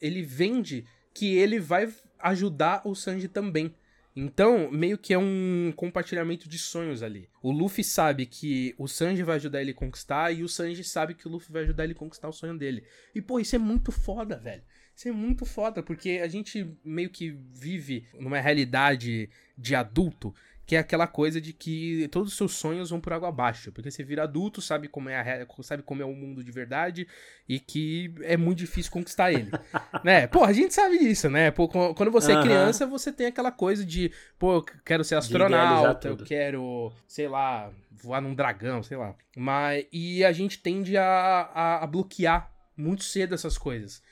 S2: ele vende que ele vai ajudar o Sanji também. Então, meio que é um compartilhamento de sonhos ali. O Luffy sabe que o Sanji vai ajudar ele a conquistar e o Sanji sabe que o Luffy vai ajudar ele a conquistar o sonho dele. E, pô, isso é muito foda, velho. Isso é muito foda, porque a gente meio que vive numa realidade de adulto que é aquela coisa de que todos os seus sonhos vão por água abaixo, porque você vira adulto, sabe como é a, sabe como é o mundo de verdade e que é muito difícil conquistar ele, né? Pô, a gente sabe disso, né? Pô, quando você é criança, você tem aquela coisa de, pô, eu quero ser astronauta, eu quero, sei lá, voar num dragão, sei lá. Mas e a gente tende a, a, a bloquear muito cedo essas coisas.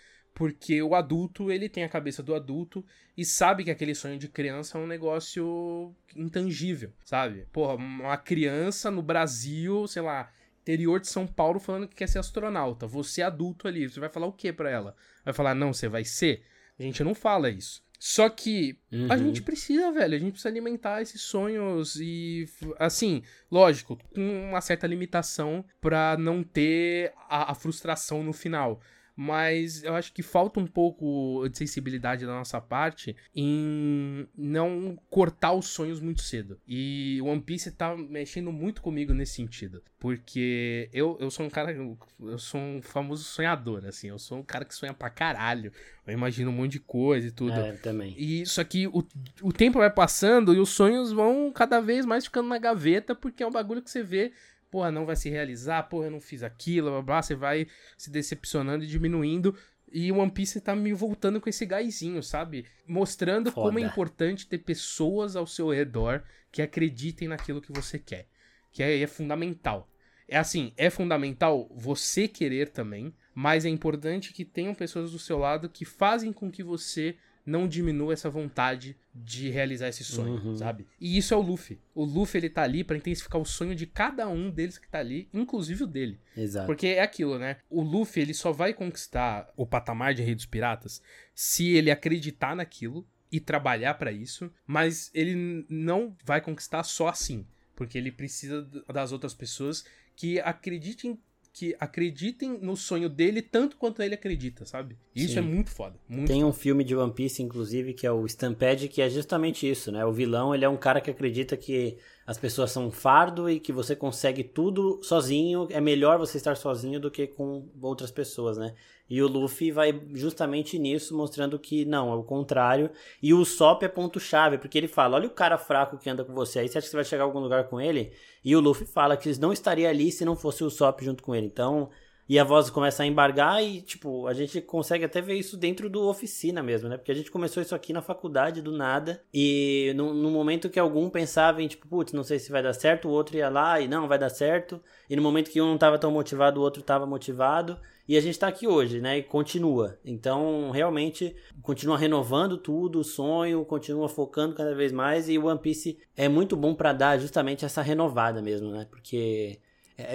S2: Porque o adulto, ele tem a cabeça do adulto e sabe que aquele sonho de criança é um negócio intangível, sabe? Porra, uma criança no Brasil, sei lá, interior de São Paulo falando que quer ser astronauta. Você adulto ali, você vai falar o que para ela? Vai falar, não, você vai ser? A gente não fala isso. Só que uhum. a gente precisa, velho, a gente precisa alimentar esses sonhos e, assim, lógico, com uma certa limitação para não ter a, a frustração no final mas eu acho que falta um pouco de sensibilidade da nossa parte em não cortar os sonhos muito cedo. E One Piece tá mexendo muito comigo nesse sentido, porque eu, eu sou um cara, eu sou um famoso sonhador, assim, eu sou um cara que sonha pra caralho. Eu imagino um monte de coisa e tudo.
S1: É, também.
S2: E isso aqui, o, o tempo vai passando e os sonhos vão cada vez mais ficando na gaveta, porque é um bagulho que você vê porra, não vai se realizar, porra, eu não fiz aquilo, blá, blá, você vai se decepcionando e diminuindo. E o One Piece tá me voltando com esse gásinho, sabe? Mostrando Foda. como é importante ter pessoas ao seu redor que acreditem naquilo que você quer. Que é, é fundamental. É assim, é fundamental você querer também, mas é importante que tenham pessoas do seu lado que fazem com que você não diminua essa vontade de realizar esse sonho, uhum. sabe? E isso é o Luffy. O Luffy, ele tá ali para intensificar o sonho de cada um deles que tá ali, inclusive o dele.
S1: Exato.
S2: Porque é aquilo, né? O Luffy, ele só vai conquistar o patamar de Rei dos Piratas se ele acreditar naquilo e trabalhar para isso, mas ele não vai conquistar só assim, porque ele precisa das outras pessoas que acreditem que acreditem no sonho dele tanto quanto ele acredita, sabe? Isso Sim. é muito foda. Muito
S1: Tem
S2: foda.
S1: um filme de One Piece, inclusive, que é o Stampede, que é justamente isso, né? O vilão, ele é um cara que acredita que as pessoas são um fardo e que você consegue tudo sozinho. É melhor você estar sozinho do que com outras pessoas, né? E o Luffy vai justamente nisso, mostrando que não, é o contrário. E o Sop é ponto-chave, porque ele fala: olha o cara fraco que anda com você aí, você acha que você vai chegar a algum lugar com ele? E o Luffy fala que não estaria ali se não fosse o Sop junto com ele. Então, e a voz começa a embargar e, tipo, a gente consegue até ver isso dentro do oficina mesmo, né? Porque a gente começou isso aqui na faculdade do nada e no, no momento que algum pensava em, tipo, putz, não sei se vai dar certo, o outro ia lá e não, vai dar certo. E no momento que um não tava tão motivado, o outro tava motivado. E a gente tá aqui hoje, né? E continua. Então, realmente, continua renovando tudo, o sonho, continua focando cada vez mais. E o One Piece é muito bom para dar justamente essa renovada mesmo, né? Porque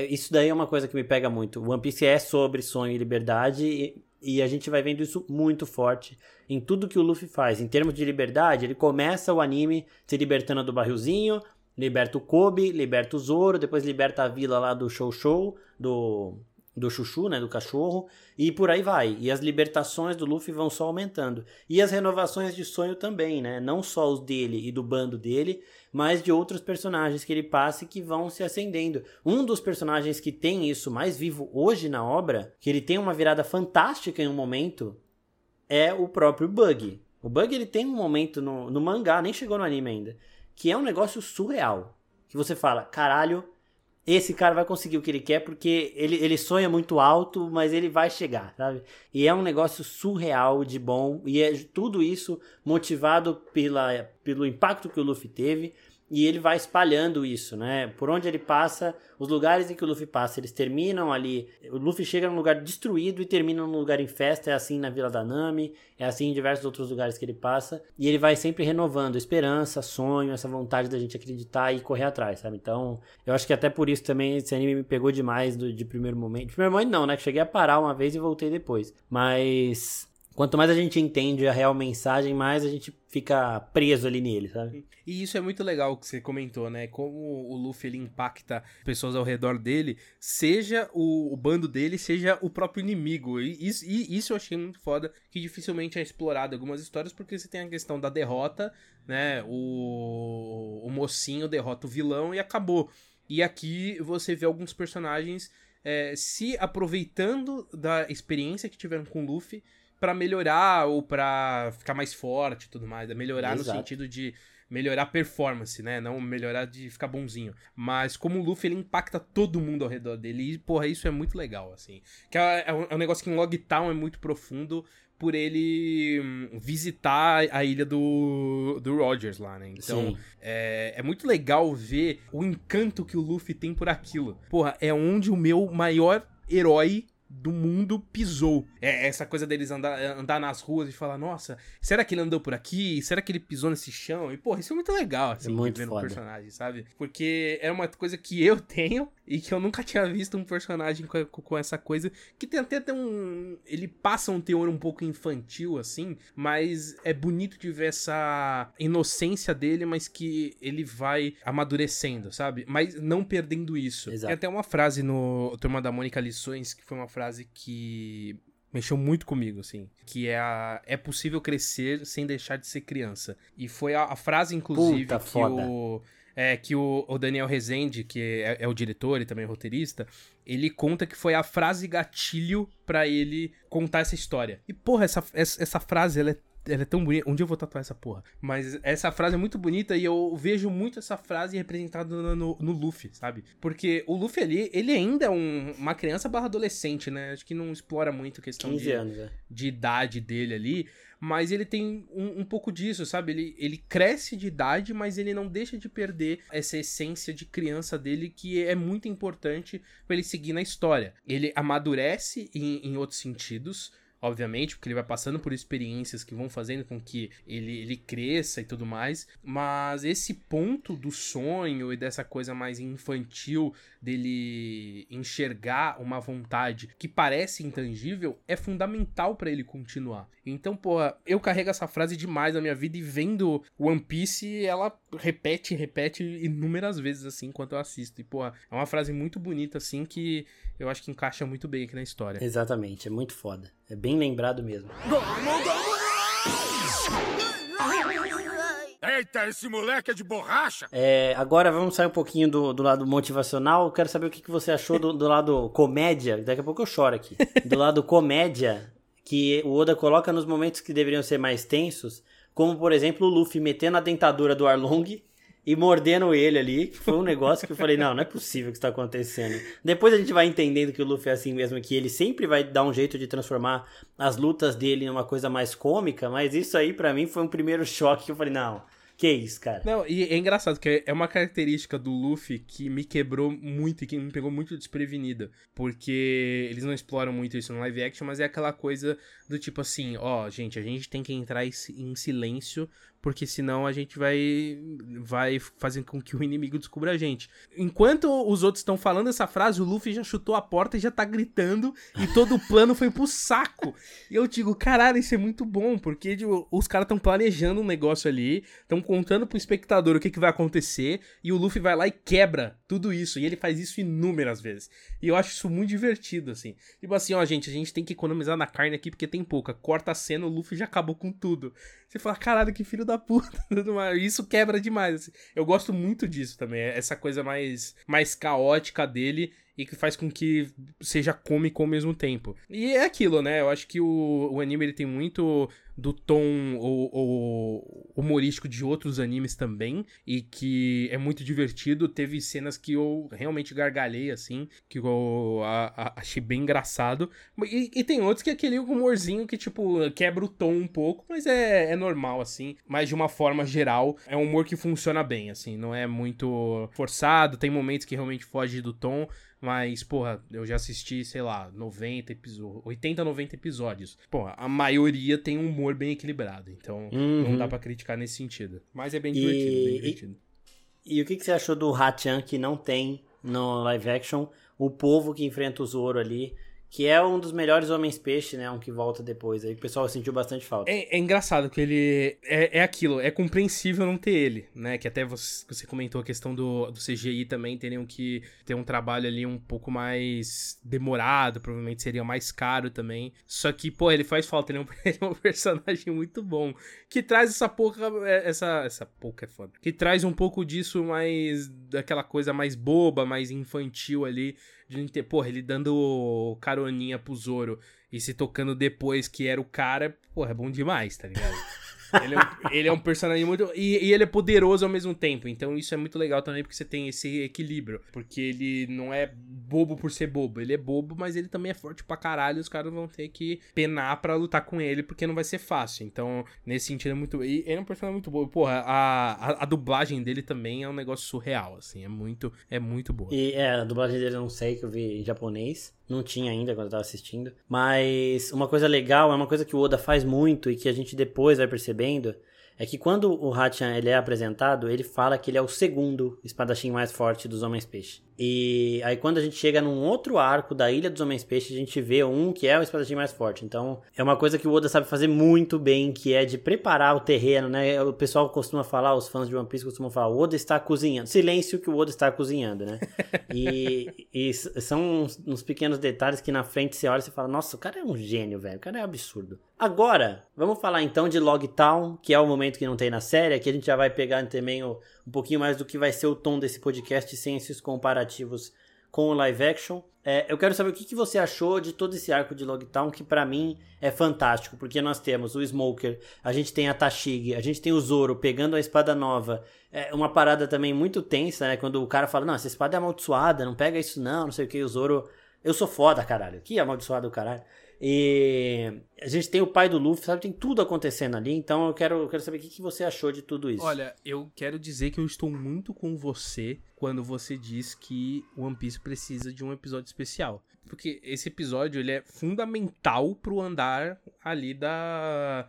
S1: isso daí é uma coisa que me pega muito. One Piece é sobre sonho e liberdade e, e, a gente vai vendo isso muito forte em tudo que o Luffy faz. Em termos de liberdade, ele começa o anime se libertando do barrilzinho, liberta o Kobe, liberta o Zoro, depois liberta a vila lá do Show Show, do do Chuchu, né, do cachorro, e por aí vai. E as libertações do Luffy vão só aumentando. E as renovações de sonho também, né? Não só os dele e do bando dele, mas de outros personagens que ele passa e que vão se acendendo. Um dos personagens que tem isso mais vivo hoje na obra, que ele tem uma virada fantástica em um momento, é o próprio Bug. O Bug ele tem um momento no, no mangá, nem chegou no anime ainda, que é um negócio surreal. Que você fala, caralho, esse cara vai conseguir o que ele quer porque ele, ele sonha muito alto, mas ele vai chegar, sabe? E é um negócio surreal de bom e é tudo isso motivado pela, pelo impacto que o Luffy teve e ele vai espalhando isso, né? Por onde ele passa, os lugares em que o Luffy passa, eles terminam ali. O Luffy chega num lugar destruído e termina num lugar em festa. É assim na Vila da Nami, é assim em diversos outros lugares que ele passa. E ele vai sempre renovando esperança, sonho, essa vontade da gente acreditar e correr atrás, sabe? Então, eu acho que até por isso também esse anime me pegou demais do, de primeiro momento. De primeiro momento, não, né? Que cheguei a parar uma vez e voltei depois. Mas Quanto mais a gente entende a real mensagem, mais a gente fica preso ali nele, sabe?
S2: E isso é muito legal que você comentou, né? Como o Luffy ele impacta pessoas ao redor dele, seja o, o bando dele, seja o próprio inimigo. E isso, e isso eu achei muito foda, que dificilmente é explorado em algumas histórias, porque você tem a questão da derrota, né? O, o mocinho derrota o vilão e acabou. E aqui você vê alguns personagens é, se aproveitando da experiência que tiveram com o Luffy para melhorar ou para ficar mais forte e tudo mais. É melhorar Exato. no sentido de melhorar a performance, né? Não melhorar de ficar bonzinho. Mas como o Luffy, ele impacta todo mundo ao redor dele. E, porra, isso é muito legal, assim. Que é, é um, é um negócio que em Logtown é muito profundo por ele hum, visitar a ilha do, do Rogers lá, né? Então, é, é, muito legal ver o encanto que o Luffy tem por aquilo. Porra, é onde o meu maior herói do mundo pisou. É essa coisa deles andar, andar nas ruas e falar, nossa, será que ele andou por aqui? Será que ele pisou nesse chão? E, porra, isso é muito legal, assim, é muito vendo o personagem, sabe? Porque é uma coisa que eu tenho e que eu nunca tinha visto um personagem com, com essa coisa, que tem até um... ele passa um teor um pouco infantil, assim, mas é bonito de ver essa inocência dele, mas que ele vai amadurecendo, sabe? Mas não perdendo isso. Exato. Tem até uma frase no Turma da Mônica Lições, que foi uma frase que mexeu muito comigo, assim. Que é a. É possível crescer sem deixar de ser criança. E foi a, a frase, inclusive, Puta, que foda. o. É, que o, o, Daniel Rezende, que é, é, o diretor e também roteirista, ele conta que foi a frase gatilho para ele contar essa história. E, porra, essa, essa, essa frase, ela é ela é tão bonita. Um dia eu vou tatuar essa porra. Mas essa frase é muito bonita e eu vejo muito essa frase representada no, no, no Luffy, sabe? Porque o Luffy ali, ele ainda é um, uma criança barra adolescente, né? Acho que não explora muito a questão de, anos, é. de idade dele ali. Mas ele tem um, um, pouco disso, sabe? Ele, ele cresce de idade, mas ele não deixa de perder essa essência de criança dele que é muito importante para ele seguir na história. Ele amadurece em, em outros sentidos obviamente, porque ele vai passando por experiências que vão fazendo com que ele, ele cresça e tudo mais. Mas esse ponto do sonho e dessa coisa mais infantil dele enxergar uma vontade que parece intangível é fundamental para ele continuar. Então, pô, eu carrego essa frase demais na minha vida e vendo One Piece, ela repete, repete inúmeras vezes assim enquanto eu assisto. E, pô, é uma frase muito bonita assim que eu acho que encaixa muito bem aqui na história.
S1: Exatamente, é muito foda. É bem lembrado mesmo.
S3: Eita, esse moleque é de borracha!
S1: É, agora vamos sair um pouquinho do, do lado motivacional. Quero saber o que, que você achou do, do lado comédia. Daqui a pouco eu choro aqui. Do lado comédia, que o Oda coloca nos momentos que deveriam ser mais tensos, como por exemplo o Luffy metendo a dentadura do Arlong e mordendo ele ali. Foi um negócio que eu falei, não, não é possível que isso tá acontecendo. Depois a gente vai entendendo que o Luffy é assim mesmo, que ele sempre vai dar um jeito de transformar as lutas dele numa coisa mais cômica, mas isso aí para mim foi um primeiro choque que eu falei, não, que isso, cara?
S2: Não, e é engraçado, que é uma característica do Luffy que me quebrou muito e que me pegou muito desprevenida. Porque eles não exploram muito isso no live action, mas é aquela coisa do tipo assim, ó, gente, a gente tem que entrar em silêncio porque senão a gente vai vai fazer com que o inimigo descubra a gente. Enquanto os outros estão falando essa frase, o Luffy já chutou a porta e já tá gritando e todo o plano foi pro saco. E eu digo, caralho, isso é muito bom, porque tipo, os caras estão planejando um negócio ali, estão contando pro espectador o que, que vai acontecer e o Luffy vai lá e quebra tudo isso. E ele faz isso inúmeras vezes. E eu acho isso muito divertido, assim. Tipo assim, ó, gente, a gente tem que economizar na carne aqui porque tem pouca. Corta a cena, o Luffy já acabou com tudo. Você fala, caralho, que filho da puta. Isso quebra demais. Assim. Eu gosto muito disso também. Essa coisa mais, mais caótica dele e que faz com que seja cômico ao mesmo tempo. E é aquilo, né? Eu acho que o, o anime ele tem muito do tom ou, ou, humorístico de outros animes também e que é muito divertido. Teve cenas que eu realmente gargalhei assim, que eu a, a, achei bem engraçado. E, e, tem outros que é aquele humorzinho que tipo quebra o tom um pouco, mas é, é normal assim. Mas de uma forma geral é um humor que funciona bem assim, não é muito forçado. Tem momentos que realmente foge do tom, mas, porra, eu já assisti, sei lá, 90 episódios, 80, 90 episódios. Porra, a maioria tem um humor bem equilibrado, então uhum. não dá para criticar nesse sentido. Mas é bem divertido, e... bem divertido.
S1: E, e, o que, que você achou do Hachan que não tem no live action? O povo que enfrenta o Zoro ali que é um dos melhores Homens-Peixe, né? Um que volta depois. Aí o pessoal sentiu bastante falta.
S2: É, é engraçado que ele. É, é aquilo, é compreensível não ter ele, né? Que até você, você comentou a questão do, do CGI também, teriam que ter um trabalho ali um pouco mais demorado, provavelmente seria mais caro também. Só que, pô, ele faz falta, ele é um, ele é um personagem muito bom. Que traz essa pouca. É, essa. Essa pouca é foda. Que traz um pouco disso mais. daquela coisa mais boba, mais infantil ali de ter, porra, ele dando caroninha pro Zoro e se tocando depois que era o cara, porra, é bom demais, tá ligado? Ele é, um, ele é um personagem muito. E, e, ele é poderoso ao mesmo tempo. Então isso é muito legal também, porque você tem esse equilíbrio. Porque ele não é bobo por ser bobo. Ele é bobo, mas ele também é forte pra caralho. Os caras vão ter que penar para lutar com ele, porque não vai ser fácil. Então, nesse sentido, é muito. E ele é um personagem muito bom. Porra, a, a, a, dublagem dele também é um negócio surreal, assim. É muito, é muito boa.
S1: E é, a dublagem dele eu não sei, que eu vi em japonês. Não tinha ainda quando eu tava assistindo. Mas uma coisa legal, é uma coisa que o Oda faz muito e que a gente depois vai percebendo, é que quando o Hachan ele é apresentado, ele fala que ele é o segundo espadachim mais forte dos Homens-Peixe. E aí quando a gente chega num outro arco da Ilha dos Homens Peixes, a gente vê um que é o espadachim mais forte. Então, é uma coisa que o Oda sabe fazer muito bem, que é de preparar o terreno, né? O pessoal costuma falar, os fãs de One Piece costumam falar, o Oda está cozinhando. Silêncio que o Oda está cozinhando, né? e, e, são uns, uns, pequenos detalhes que na frente você olha e você fala, nossa, o cara é um gênio, velho. O cara é absurdo. Agora, vamos falar então de Logtown, que é o momento que não tem na série, aqui a gente já vai pegar também o, um pouquinho mais do que vai ser o tom desse podcast sem esses comparativos com o live action. É, eu quero saber o que, que, você achou de todo esse arco de Logtown, que para mim é fantástico, porque nós temos o Smoker, a gente tem a Tashig, a gente tem o Zoro pegando a espada nova. É uma parada também muito tensa, né? Quando o cara fala, não, essa espada é amaldiçoada, não pega isso não, não sei o que, o Zoro... Eu sou foda, caralho. Que amaldiçoado, caralho. E a gente tem o pai do Luffy, sabe? Tem tudo acontecendo ali. Então eu quero, eu quero saber o que, que você achou de tudo isso.
S2: Olha, eu quero dizer que eu estou muito com você quando você diz que One Piece precisa de um episódio especial. Porque esse episódio ele é fundamental pro andar ali da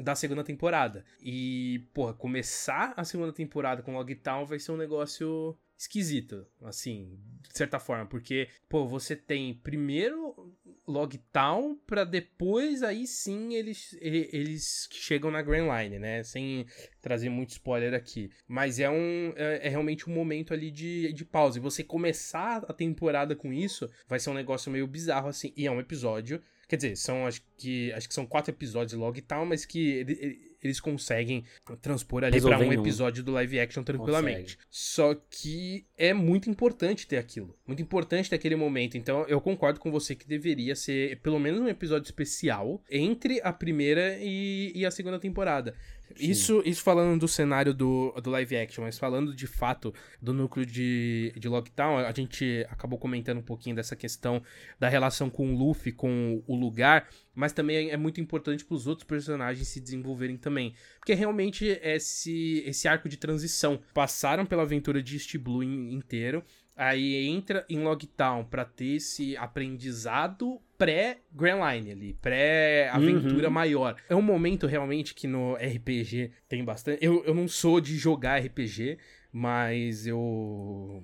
S2: da segunda temporada. E, porra, começar a segunda temporada com Logtown vai ser um negócio esquisito, assim, de certa forma, porque, pô, você tem primeiro Logtown para depois aí sim eles eles chegam na Grand Line, né? Sem trazer muito spoiler aqui. Mas é um é, é, realmente um momento ali de, de pausa. E você começar a temporada com isso vai ser um negócio meio bizarro assim. E é um episódio, quer dizer, são acho que acho que são quatro episódios de Logtown, mas que ele, ele, eles conseguem transpor ali para um episódio do live action tranquilamente. Consegue. Só que é muito importante ter aquilo. Muito importante ter aquele momento. Então eu concordo com você que deveria ser pelo menos um episódio especial entre a primeira e, e a segunda temporada. Isso, isso falando do cenário do, do live action, mas falando de fato do núcleo de, de Lockdown, a gente acabou comentando um pouquinho dessa questão da relação com o Luffy, com o lugar, mas também é muito importante para os outros personagens se desenvolverem também. Porque realmente esse, esse arco de transição passaram pela aventura de East Blue inteiro, aí entra em Logtown para ter esse aprendizado pré-Grand Line ali, pré-aventura uhum. maior. É um momento realmente que no RPG tem bastante. Eu, eu não sou de jogar RPG, mas eu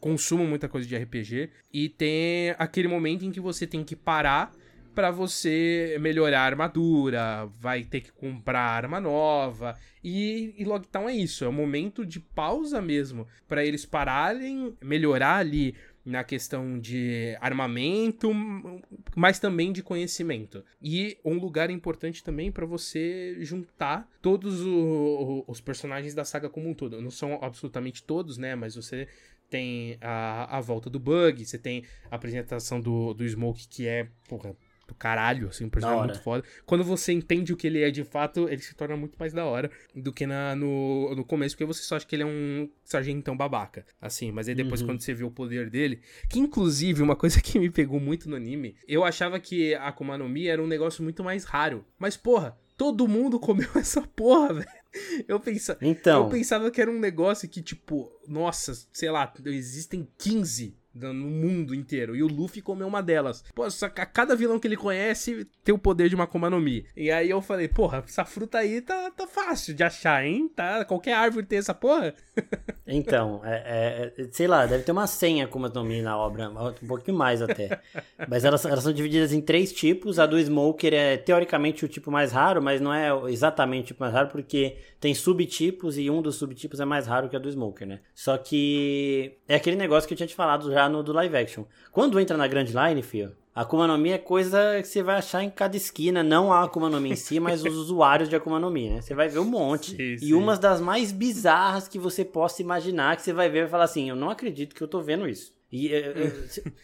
S2: consumo muita coisa de RPG. E tem aquele momento em que você tem que parar para você melhorar a armadura, vai ter que comprar arma nova. E, e Logtown é isso, é um momento de pausa mesmo, para eles pararem, melhorar ali na questão de armamento, mas também de conhecimento. E um lugar importante também para você juntar todos o, os personagens da saga como um todo. Não são absolutamente todos, né? Mas você tem a, a volta do Bug, você tem a apresentação do, do Smoke, que é, porra, do caralho, assim, um personagem muito foda. Quando você entende o que ele é de fato, ele se torna muito mais da hora do que na, no, no começo, porque você só acha que ele é um sargentão babaca, assim. Mas aí depois, uhum. quando você vê o poder dele, que inclusive, uma coisa que me pegou muito no anime, eu achava que a Akuma no Mi era um negócio muito mais raro. Mas, porra, todo mundo comeu essa porra, velho. Eu pensava, então... eu pensava que era um negócio que, tipo, nossa, sei lá, existem 15 no mundo inteiro. E o Luffy comeu uma delas. Pô, a cada vilão que ele conhece tem o poder de uma Akuma no Mi. E aí eu falei, porra, essa fruta aí tá, tá fácil de achar, hein? Tá, qualquer árvore tem essa porra.
S1: Então, é, é, sei lá, deve ter uma senha Akuma no Mi na obra, um pouquinho mais até. Mas elas, elas são divididas em três tipos. A do Smoker é teoricamente o tipo mais raro, mas não é exatamente o tipo mais raro, porque tem subtipos e um dos subtipos é mais raro que a do Smoker, né? Só que é aquele negócio que eu tinha te falado já no do live action. Quando entra na Grand Line, a Akuma no Mi é coisa que você vai achar em cada esquina, não a Akuma no Mi em si, mas os usuários de Akuma no Mi, né? Você vai ver um monte. Sim, e sim. umas das mais bizarras que você possa imaginar, que você vai ver e falar assim, eu não acredito que eu tô vendo isso. E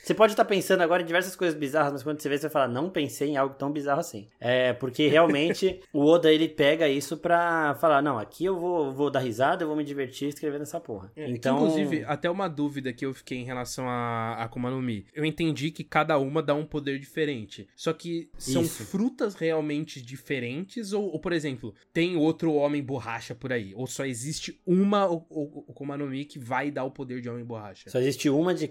S1: você pode estar tá pensando agora em diversas coisas bizarras, mas quando você vê, você vai falar, não pensei em algo tão bizarro assim. É, porque realmente o Oda ele pega isso pra falar, não, aqui eu vou, vou dar risada, eu vou me divertir escrevendo essa porra.
S2: É, então, inclusive, até uma dúvida que eu fiquei em relação a Akuma no Mi. Eu entendi que cada uma dá um poder diferente. Só que são isso. frutas realmente diferentes? Ou, ou, por exemplo, tem outro homem borracha por aí? Ou só existe uma Akuma no Mi que vai dar o poder de homem borracha?
S1: Só existe uma de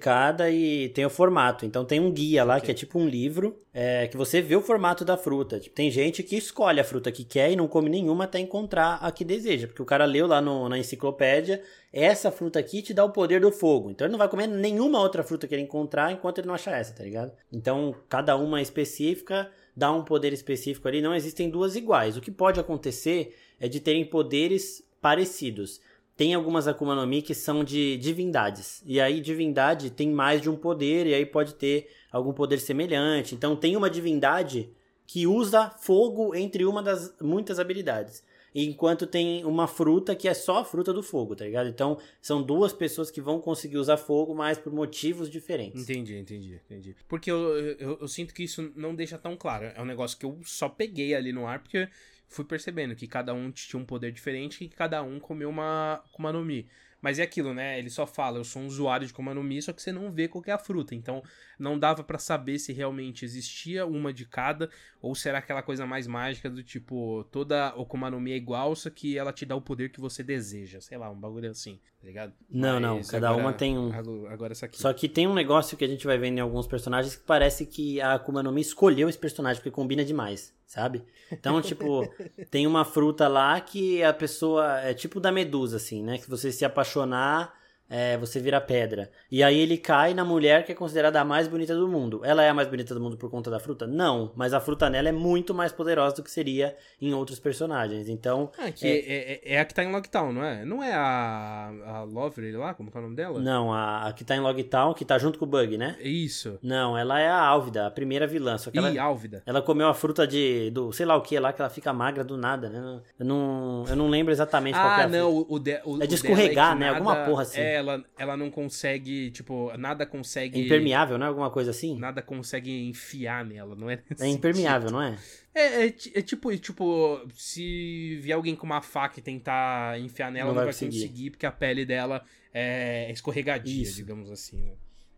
S1: e tem o formato. Então tem um guia lá que é tipo um livro é, que você vê o formato da fruta. Tipo, tem gente que escolhe a fruta que quer e não come nenhuma até encontrar a que deseja. Porque o cara leu lá no, na enciclopédia, essa fruta aqui te dá o poder do fogo. Então ele não vai comer nenhuma outra fruta que ele encontrar enquanto ele não achar essa, tá ligado? Então cada uma específica dá um poder específico ali. Não existem duas iguais. O que pode acontecer é de terem poderes parecidos tem algumas Akuma no Mi que são de divindades. E aí, divindade tem mais de um poder, e aí pode ter algum poder semelhante. Então, tem uma divindade que usa fogo entre uma das muitas habilidades. Enquanto tem uma fruta que é só a fruta do fogo, tá ligado? Então, são duas pessoas que vão conseguir usar fogo, mas por motivos diferentes.
S2: Entendi, entendi, entendi. Porque eu, eu, eu sinto que isso não deixa tão claro. É um negócio que eu só peguei ali no ar, porque fui percebendo que cada um tinha um poder diferente e que cada um comeu uma Akuma no Mi. Mas é aquilo, né? Ele só fala, eu sou um usuário de Akuma no Mi, só que você não vê qual é a fruta. Então, não dava para saber se realmente existia uma de cada, ou será aquela coisa mais mágica do tipo, toda Akuma no Mi é igual, só que ela te dá o poder que você deseja. Sei lá, um bagulho assim, tá ligado?
S1: Não, Mas não, cada agora, uma tem um.
S2: Agora essa aqui.
S1: Só que tem um negócio que a gente vai vendo em alguns personagens que parece que a Akuma no Mi escolheu esse personagem, porque combina demais sabe? Então, tipo, tem uma fruta lá que a pessoa é tipo da medusa, assim, né? Que você se apaixonar é, você vira pedra. E aí ele cai na mulher que é considerada a mais bonita do mundo. Ela é a mais bonita do mundo por conta da fruta? Não, mas a fruta nela é muito mais poderosa do que seria em outros personagens. Então.
S2: Ah, que é, é, é a que tá em Logtown, não é? Não é a, a Lovery lá? Como é o nome dela?
S1: Não, a, a que tá em Logtown, que tá junto com o Bug, né?
S2: Isso.
S1: Não, ela é a Álvida, a primeira vilã. Só que
S2: Ih,
S1: ela,
S2: Álvida.
S1: Ela comeu a fruta de. do sei lá o que lá, que ela fica magra do nada, né? Eu não, eu não lembro exatamente
S2: ah,
S1: qual é
S2: não, o, de, o,
S1: É de escorregar, né? Nada... Alguma porra assim.
S2: É, ela, ela não consegue, tipo, nada consegue.
S1: É impermeável, não é alguma coisa assim?
S2: Nada consegue enfiar nela, não é?
S1: É impermeável, não é?
S2: É, é, é, tipo, tipo, se vier alguém com uma faca e tentar enfiar nela, não, não vai, vai conseguir. conseguir, porque a pele dela é escorregadia, Isso. digamos assim, né?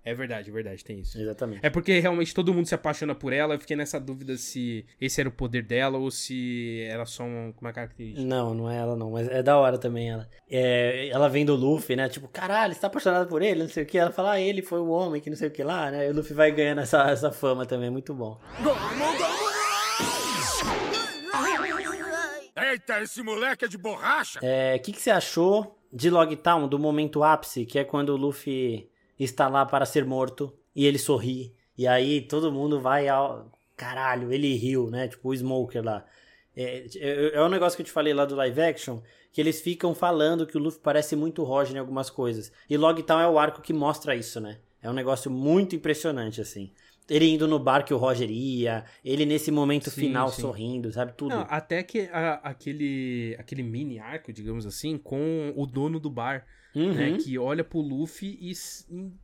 S2: É verdade, é verdade, tem isso.
S1: Exatamente.
S2: É porque realmente todo mundo se apaixona por ela. Eu fiquei nessa dúvida se esse era o poder dela ou se era só uma, uma característica.
S1: Não, não é ela não, mas é da hora também ela. É, ela vem do Luffy, né? Tipo, caralho, você tá apaixonado por ele, não sei o que. Ela fala, ah, ele foi o homem que não sei o que lá, né? E o Luffy vai ganhando essa, essa fama também, muito bom.
S3: Eita, esse moleque é de borracha!
S1: É, o que, que você achou de Logtown, do momento ápice, que é quando o Luffy está lá para ser morto e ele sorri. E aí todo mundo vai ao. Caralho, ele riu, né? Tipo o Smoker lá. É, é, é um negócio que eu te falei lá do live action, que eles ficam falando que o Luffy parece muito Roger em algumas coisas. E Logtown é o arco que mostra isso, né? É um negócio muito impressionante, assim. Ele indo no bar que o Roger ia, ele nesse momento sim, final sim. sorrindo, sabe? Tudo. Não,
S2: até que a, aquele, aquele mini arco, digamos assim, com o dono do bar né, uhum. né? Que olha pro Luffy e,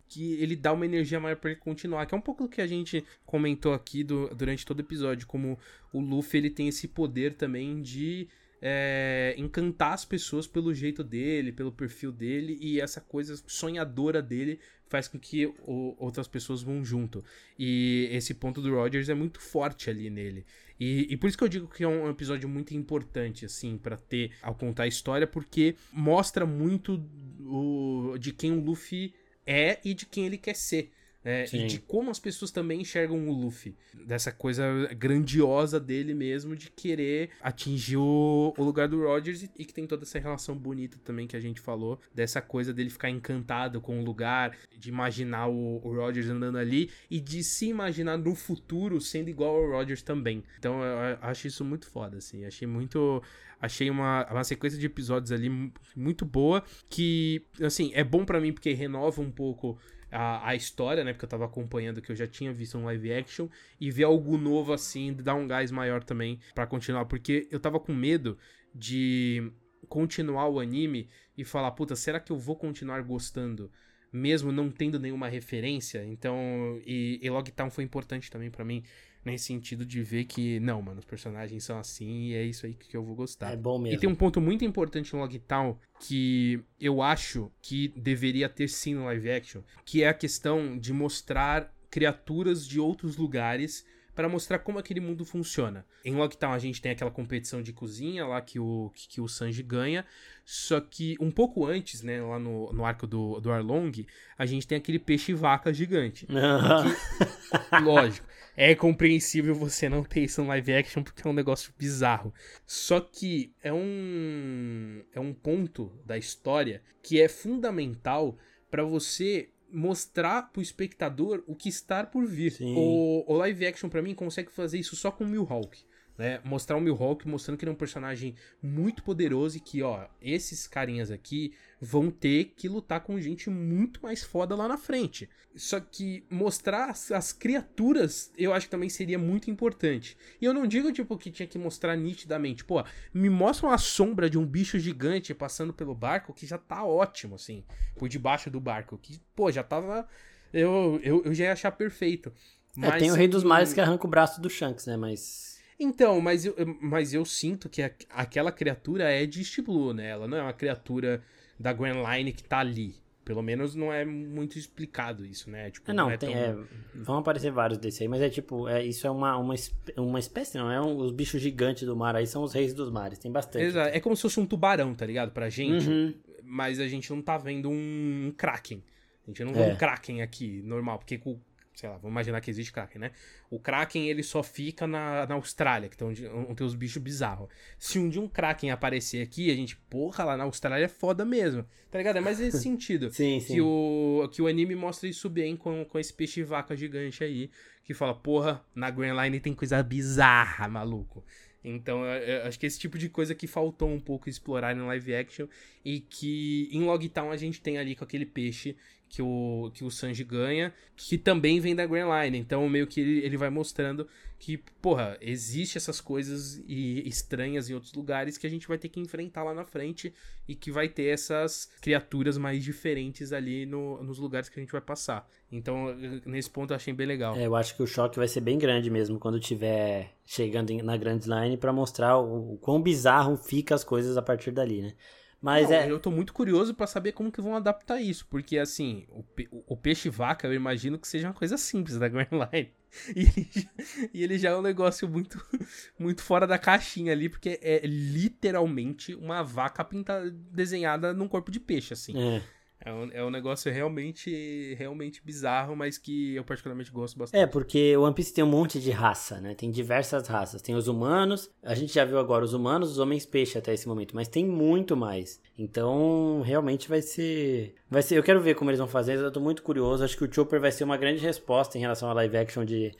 S2: que ele dá uma energia maior para ele continuar. Que é um pouco do que a gente comentou aqui do, durante todo o episódio. Como o Luffy ele tem esse poder também de é, encantar as pessoas pelo jeito dele, pelo perfil dele, e essa coisa sonhadora dele faz com que o, outras pessoas vão junto. E esse ponto do Rogers é muito forte ali nele. E, e por isso que eu digo que é um episódio muito importante, assim, para ter ao contar a história, porque mostra muito o, de quem o Luffy é e de quem ele quer ser. É, e de como as pessoas também enxergam o Luffy. Dessa coisa grandiosa dele mesmo de querer atingir o, o lugar do Rogers e, e, que tem toda essa relação bonita também que a gente falou. Dessa coisa dele ficar encantado com o lugar, de imaginar o, o Rogers andando ali e de se imaginar no futuro sendo igual ao Rogers também. Então eu, eu acho isso muito foda, assim. Achei muito achei uma, uma sequência de episódios ali muito boa que assim é bom para mim porque renova um pouco a, a história, né? Porque eu tava acompanhando que eu já tinha visto um live action e ver algo novo assim, dar um gás maior também para continuar, porque eu tava com medo de continuar o anime e falar, puta, será que eu vou continuar gostando? Mesmo não tendo nenhuma referência, então. E, e Logtown foi importante também para mim nesse sentido de ver que, não, mano, os personagens são assim e é isso aí que eu vou gostar.
S1: É bom mesmo.
S2: E tem um ponto muito importante no Logtown que eu acho que deveria ter sim no live action, que é a questão de mostrar criaturas de outros lugares para mostrar como aquele mundo funciona. Em Lockdown a gente tem aquela competição de cozinha lá que o, que, que o Sanji ganha, só que um pouco antes, né, lá no, no arco do, do Arlong, a gente tem aquele peixe-vaca gigante. que, lógico, é compreensível você não ter isso no live action porque é um negócio bizarro. Só que é um, é um ponto da história que é fundamental para você mostrar pro espectador o que está por vir. O, o, live action, para mim, consegue fazer isso só com o Mihawk. Né? Mostrar o Mihawk mostrando que ele é um personagem muito poderoso e que, ó, esses carinhas aqui vão ter que lutar com gente muito mais foda lá na frente. Só que mostrar as, as, criaturas eu acho que também seria muito importante. E eu não digo, tipo, que tinha que mostrar nitidamente. Pô, me mostra uma sombra de um bicho gigante passando pelo barco que já tá ótimo, assim, por debaixo do barco. Que, pô, já tava. Eu, eu, eu já ia achar perfeito.
S1: Mas, é, tem o Rei dos Mares que arranca o braço do Shanks, né? Mas.
S2: Então, mas eu, mas eu sinto que a, aquela criatura é de East Blue, né? Ela não é uma criatura da Grand Line que tá ali. Pelo menos não é muito explicado isso, né? Tipo,
S1: é, não, não é tem, tão... é, vão aparecer vários desse aí, mas é tipo, é, isso é uma, uma, uma espécie, não é? Um, os bichos gigantes do mar aí são os reis dos mares, tem bastante.
S2: Exato, é como se fosse um tubarão, tá ligado? Pra gente, uhum. mas a gente não tá vendo um, um kraken. A gente não vê é. um kraken aqui, normal, porque com sei lá, vamos imaginar que existe Kraken, né? O Kraken, ele só fica na, na Austrália, que onde, onde tem os bichos bizarros. Se um dia um Kraken aparecer aqui, a gente, porra, lá na Austrália é foda mesmo, tá ligado? É mais nesse sentido.
S1: sim, sim.
S2: Que o, que o anime mostra isso bem com, com esse peixe-vaca gigante aí, que fala, porra, na Grand Line tem coisa bizarra, maluco. Então, eu, eu acho que esse tipo de coisa que faltou um pouco explorar no live action e que em Logtown a gente tem ali com aquele peixe que o, que o Sanji ganha, que também vem da Grand Line. Então, meio que ele, ele vai mostrando que, porra, existe essas coisas e, estranhas em outros lugares que a gente vai ter que enfrentar lá na frente e que vai ter essas criaturas mais diferentes ali no, nos lugares que a gente vai passar. Então, nesse ponto eu achei bem legal.
S1: É, eu acho que o choque vai ser bem grande mesmo quando tiver chegando na Grand Line para mostrar o, o quão bizarro fica as coisas a partir dali, né? Mas
S2: Não,
S1: é.
S2: Eu tô muito curioso para saber como que vão adaptar isso, porque assim, o, pe o peixe-vaca eu imagino que seja uma coisa simples da Grand Line. E ele, já, e ele já é um negócio muito, muito fora da caixinha ali, porque é literalmente uma vaca pintada, desenhada num corpo de peixe, assim.
S1: É.
S2: É um, é um negócio realmente, realmente bizarro, mas que eu particularmente gosto bastante.
S1: É, porque o One Piece tem um monte de raça, né? Tem diversas raças. Tem os humanos, a gente já viu agora os humanos, os homens peixe até esse momento, mas tem muito mais. Então, realmente vai ser. Vai ser. Eu quero ver como eles vão fazer, eu tô muito curioso. Acho que o Chopper vai ser uma grande resposta em relação a live action de.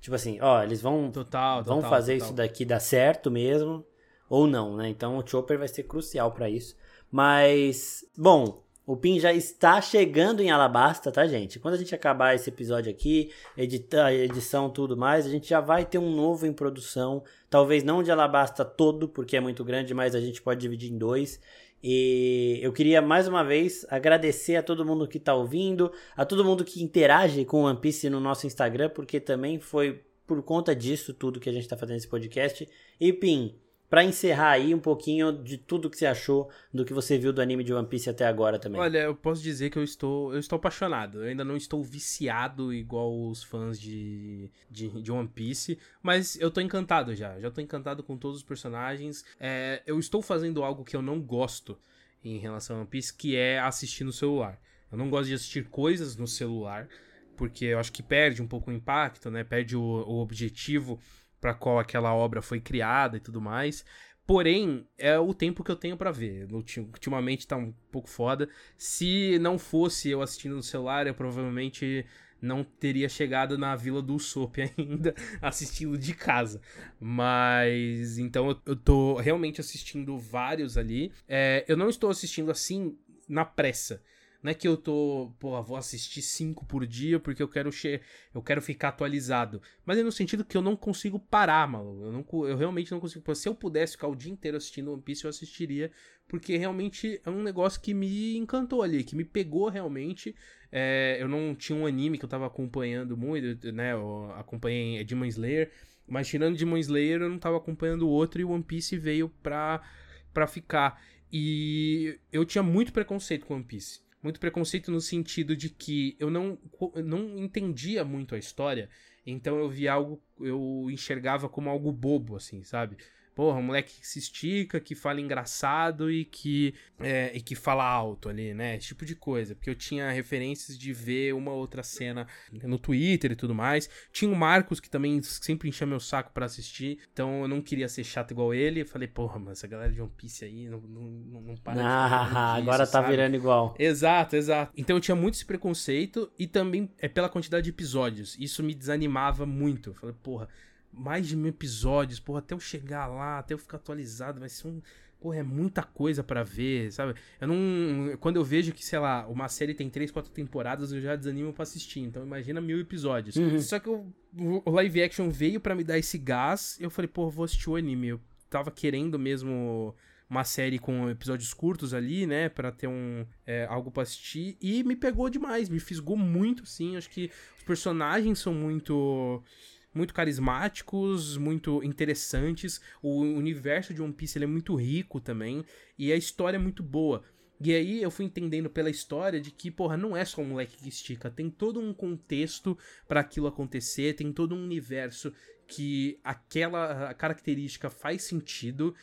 S1: Tipo assim, ó, eles vão.
S2: Total,
S1: vão
S2: total,
S1: fazer
S2: total.
S1: isso daqui dar certo mesmo, ou não, né? Então o Chopper vai ser crucial para isso. Mas, bom, o PIN já está chegando em Alabasta, tá, gente? Quando a gente acabar esse episódio aqui, editar, edição, tudo mais, a gente já vai ter um novo em produção. Talvez não de Alabasta todo, porque é muito grande, mas a gente pode dividir em dois. E eu queria mais uma vez agradecer a todo mundo que está ouvindo, a todo mundo que interage com o One Piece no nosso Instagram, porque também foi por conta disso tudo que a gente está fazendo esse podcast. E Pim, para encerrar aí um pouquinho de tudo que você achou do que você viu do anime de One Piece até agora também.
S2: Olha, eu posso dizer que eu estou, eu estou apaixonado. Eu ainda não estou viciado igual os fãs de, de, de One Piece, mas eu tô encantado já. Já tô encantado com todos os personagens. É, eu estou fazendo algo que eu não gosto em relação a One Piece, que é assistir no celular. Eu não gosto de assistir coisas no celular, porque eu acho que perde um pouco o impacto, né? Perde o, o objetivo para qual aquela obra foi criada e tudo mais. Porém, é o tempo que eu tenho para ver. Ultimamente tá um pouco foda. Se não fosse eu assistindo no celular, eu provavelmente não teria chegado na Vila do Usopp ainda, assistindo de casa. Mas, então, eu tô realmente assistindo vários ali. É, eu não estou assistindo assim na pressa. Não é que eu tô, pô, vou assistir cinco por dia porque eu quero che eu quero ficar atualizado. Mas é no sentido que eu não consigo parar, mano. Eu, não, eu realmente não consigo. Se eu pudesse ficar o dia inteiro assistindo One Piece, eu assistiria. Porque realmente é um negócio que me encantou ali, que me pegou realmente. É, eu não tinha um anime que eu tava acompanhando muito, né? Eu acompanhei Demon Slayer. Mas tirando Demon Slayer, eu não tava acompanhando outro e One Piece veio pra, pra ficar. E eu tinha muito preconceito com One Piece muito preconceito no sentido de que eu não, não entendia muito a história, então eu via algo, eu enxergava como algo bobo, assim, sabe? Porra, um moleque que se estica, que fala engraçado e que, é, e que fala alto ali, né? Esse tipo de coisa. Porque eu tinha referências de ver uma outra cena no Twitter e tudo mais. Tinha o Marcos, que também sempre enchia meu saco para assistir. Então eu não queria ser chato igual ele. Eu falei, porra, mas essa galera de One Piece aí não, não, não, para
S1: ah,
S2: de
S1: agora tá
S2: sabe?
S1: virando igual.
S2: Exato, exato. Então eu tinha muito esse preconceito e também é pela quantidade de episódios. Isso me desanimava muito. Eu falei, porra mais de mil episódios, porra, até eu chegar lá, até eu ficar atualizado, vai ser um. Porra, é muita coisa para ver, sabe? Eu não. Quando eu vejo que, sei lá, uma série tem três, quatro temporadas, eu já desanimo pra assistir. Então imagina mil episódios.
S1: Uhum.
S2: Só que o, o live action veio para me dar esse gás. Eu falei, pô, vou assistir o anime. Eu tava querendo mesmo uma série com episódios curtos ali, né, para ter um é, algo para assistir e me pegou demais, me fisgou muito, sim. Acho que os personagens são muito muito carismáticos, muito interessantes. O universo de One Piece é muito rico também e a história é muito boa. E aí eu fui entendendo pela história de que, porra, não é só um moleque que estica, tem todo um contexto para aquilo acontecer, tem todo um universo que aquela característica faz sentido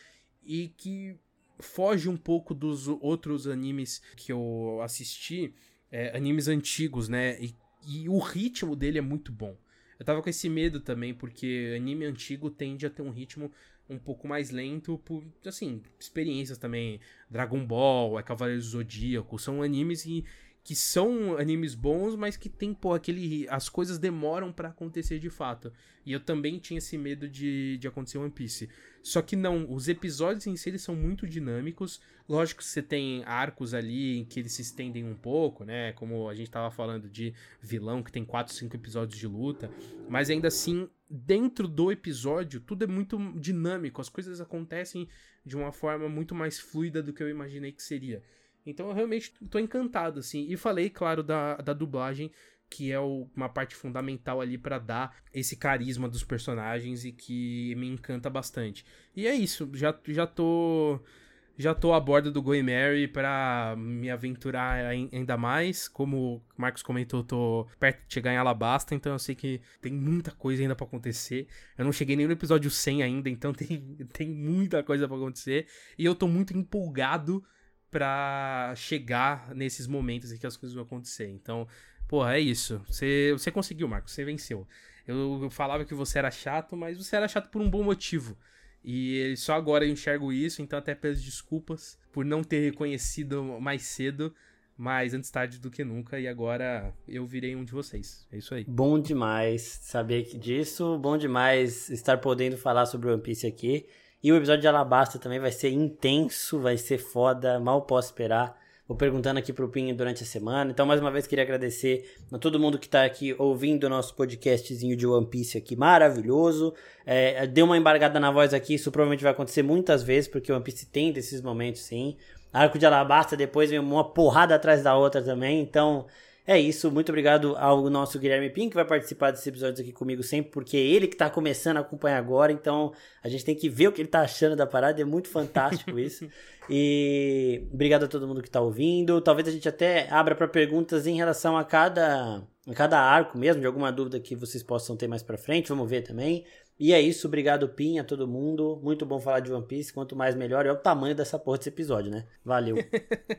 S2: e que foge um pouco dos outros animes que eu assisti, é, animes antigos, né? E, e o ritmo dele é muito bom. Eu tava com esse medo também, porque anime antigo tende a ter um ritmo um pouco mais lento por, assim, experiências também. Dragon Ball, é Cavaleiros do Zodíaco, são animes que, que são animes bons, mas que tem, pô, aquele. As coisas demoram para acontecer de fato. E eu também tinha esse medo de, de acontecer One Piece. Só que não, os episódios em si eles são muito dinâmicos. Lógico que você tem arcos ali em que eles se estendem um pouco, né? Como a gente tava falando de vilão que tem 4, 5 episódios de luta. Mas ainda assim, dentro do episódio, tudo é muito dinâmico. As coisas acontecem de uma forma muito mais fluida do que eu imaginei que seria. Então eu realmente tô encantado, assim. E falei, claro, da, da dublagem, que é o, uma parte fundamental ali para dar esse carisma dos personagens e que me encanta bastante. E é isso, já, já tô. Já tô a bordo do Going Mary pra me aventurar ainda mais. Como o Marcos comentou, tô perto de chegar em Alabasta, então eu sei que tem muita coisa ainda para acontecer. Eu não cheguei nem no episódio 100 ainda, então tem, tem muita coisa para acontecer. E eu tô muito empolgado para chegar nesses momentos em que as coisas vão acontecer. Então, porra, é isso. Você, você conseguiu, Marcos, você venceu. Eu, eu falava que você era chato, mas você era chato por um bom motivo. E só agora eu enxergo isso, então até peço desculpas por não ter reconhecido mais cedo, mas antes tarde do que nunca, e agora eu virei um de vocês. É isso aí.
S1: Bom demais saber disso, bom demais estar podendo falar sobre One Piece aqui. E o episódio de Alabasta também vai ser intenso, vai ser foda, mal posso esperar. Vou perguntando aqui pro Pinho durante a semana. Então, mais uma vez, queria agradecer a todo mundo que tá aqui ouvindo o nosso podcastzinho de One Piece aqui, maravilhoso. É, deu uma embargada na voz aqui, isso provavelmente vai acontecer muitas vezes, porque One Piece tem desses momentos, sim. Arco de Alabasta, depois vem uma porrada atrás da outra também. Então, é isso, muito obrigado ao nosso Guilherme Pim, que vai participar desses episódios aqui comigo sempre, porque é ele que tá começando a acompanhar agora, então a gente tem que ver o que ele tá achando da parada, é muito fantástico isso. E obrigado a todo mundo que tá ouvindo. Talvez a gente até abra para perguntas em relação a cada, a cada arco mesmo, de alguma dúvida que vocês possam ter mais para frente, vamos ver também. E é isso, obrigado Pim, a todo mundo. Muito bom falar de One Piece, quanto mais melhor. É o tamanho dessa porra desse episódio, né? Valeu.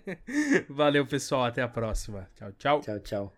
S2: Valeu, pessoal, até a próxima. Tchau, tchau.
S1: Tchau, tchau.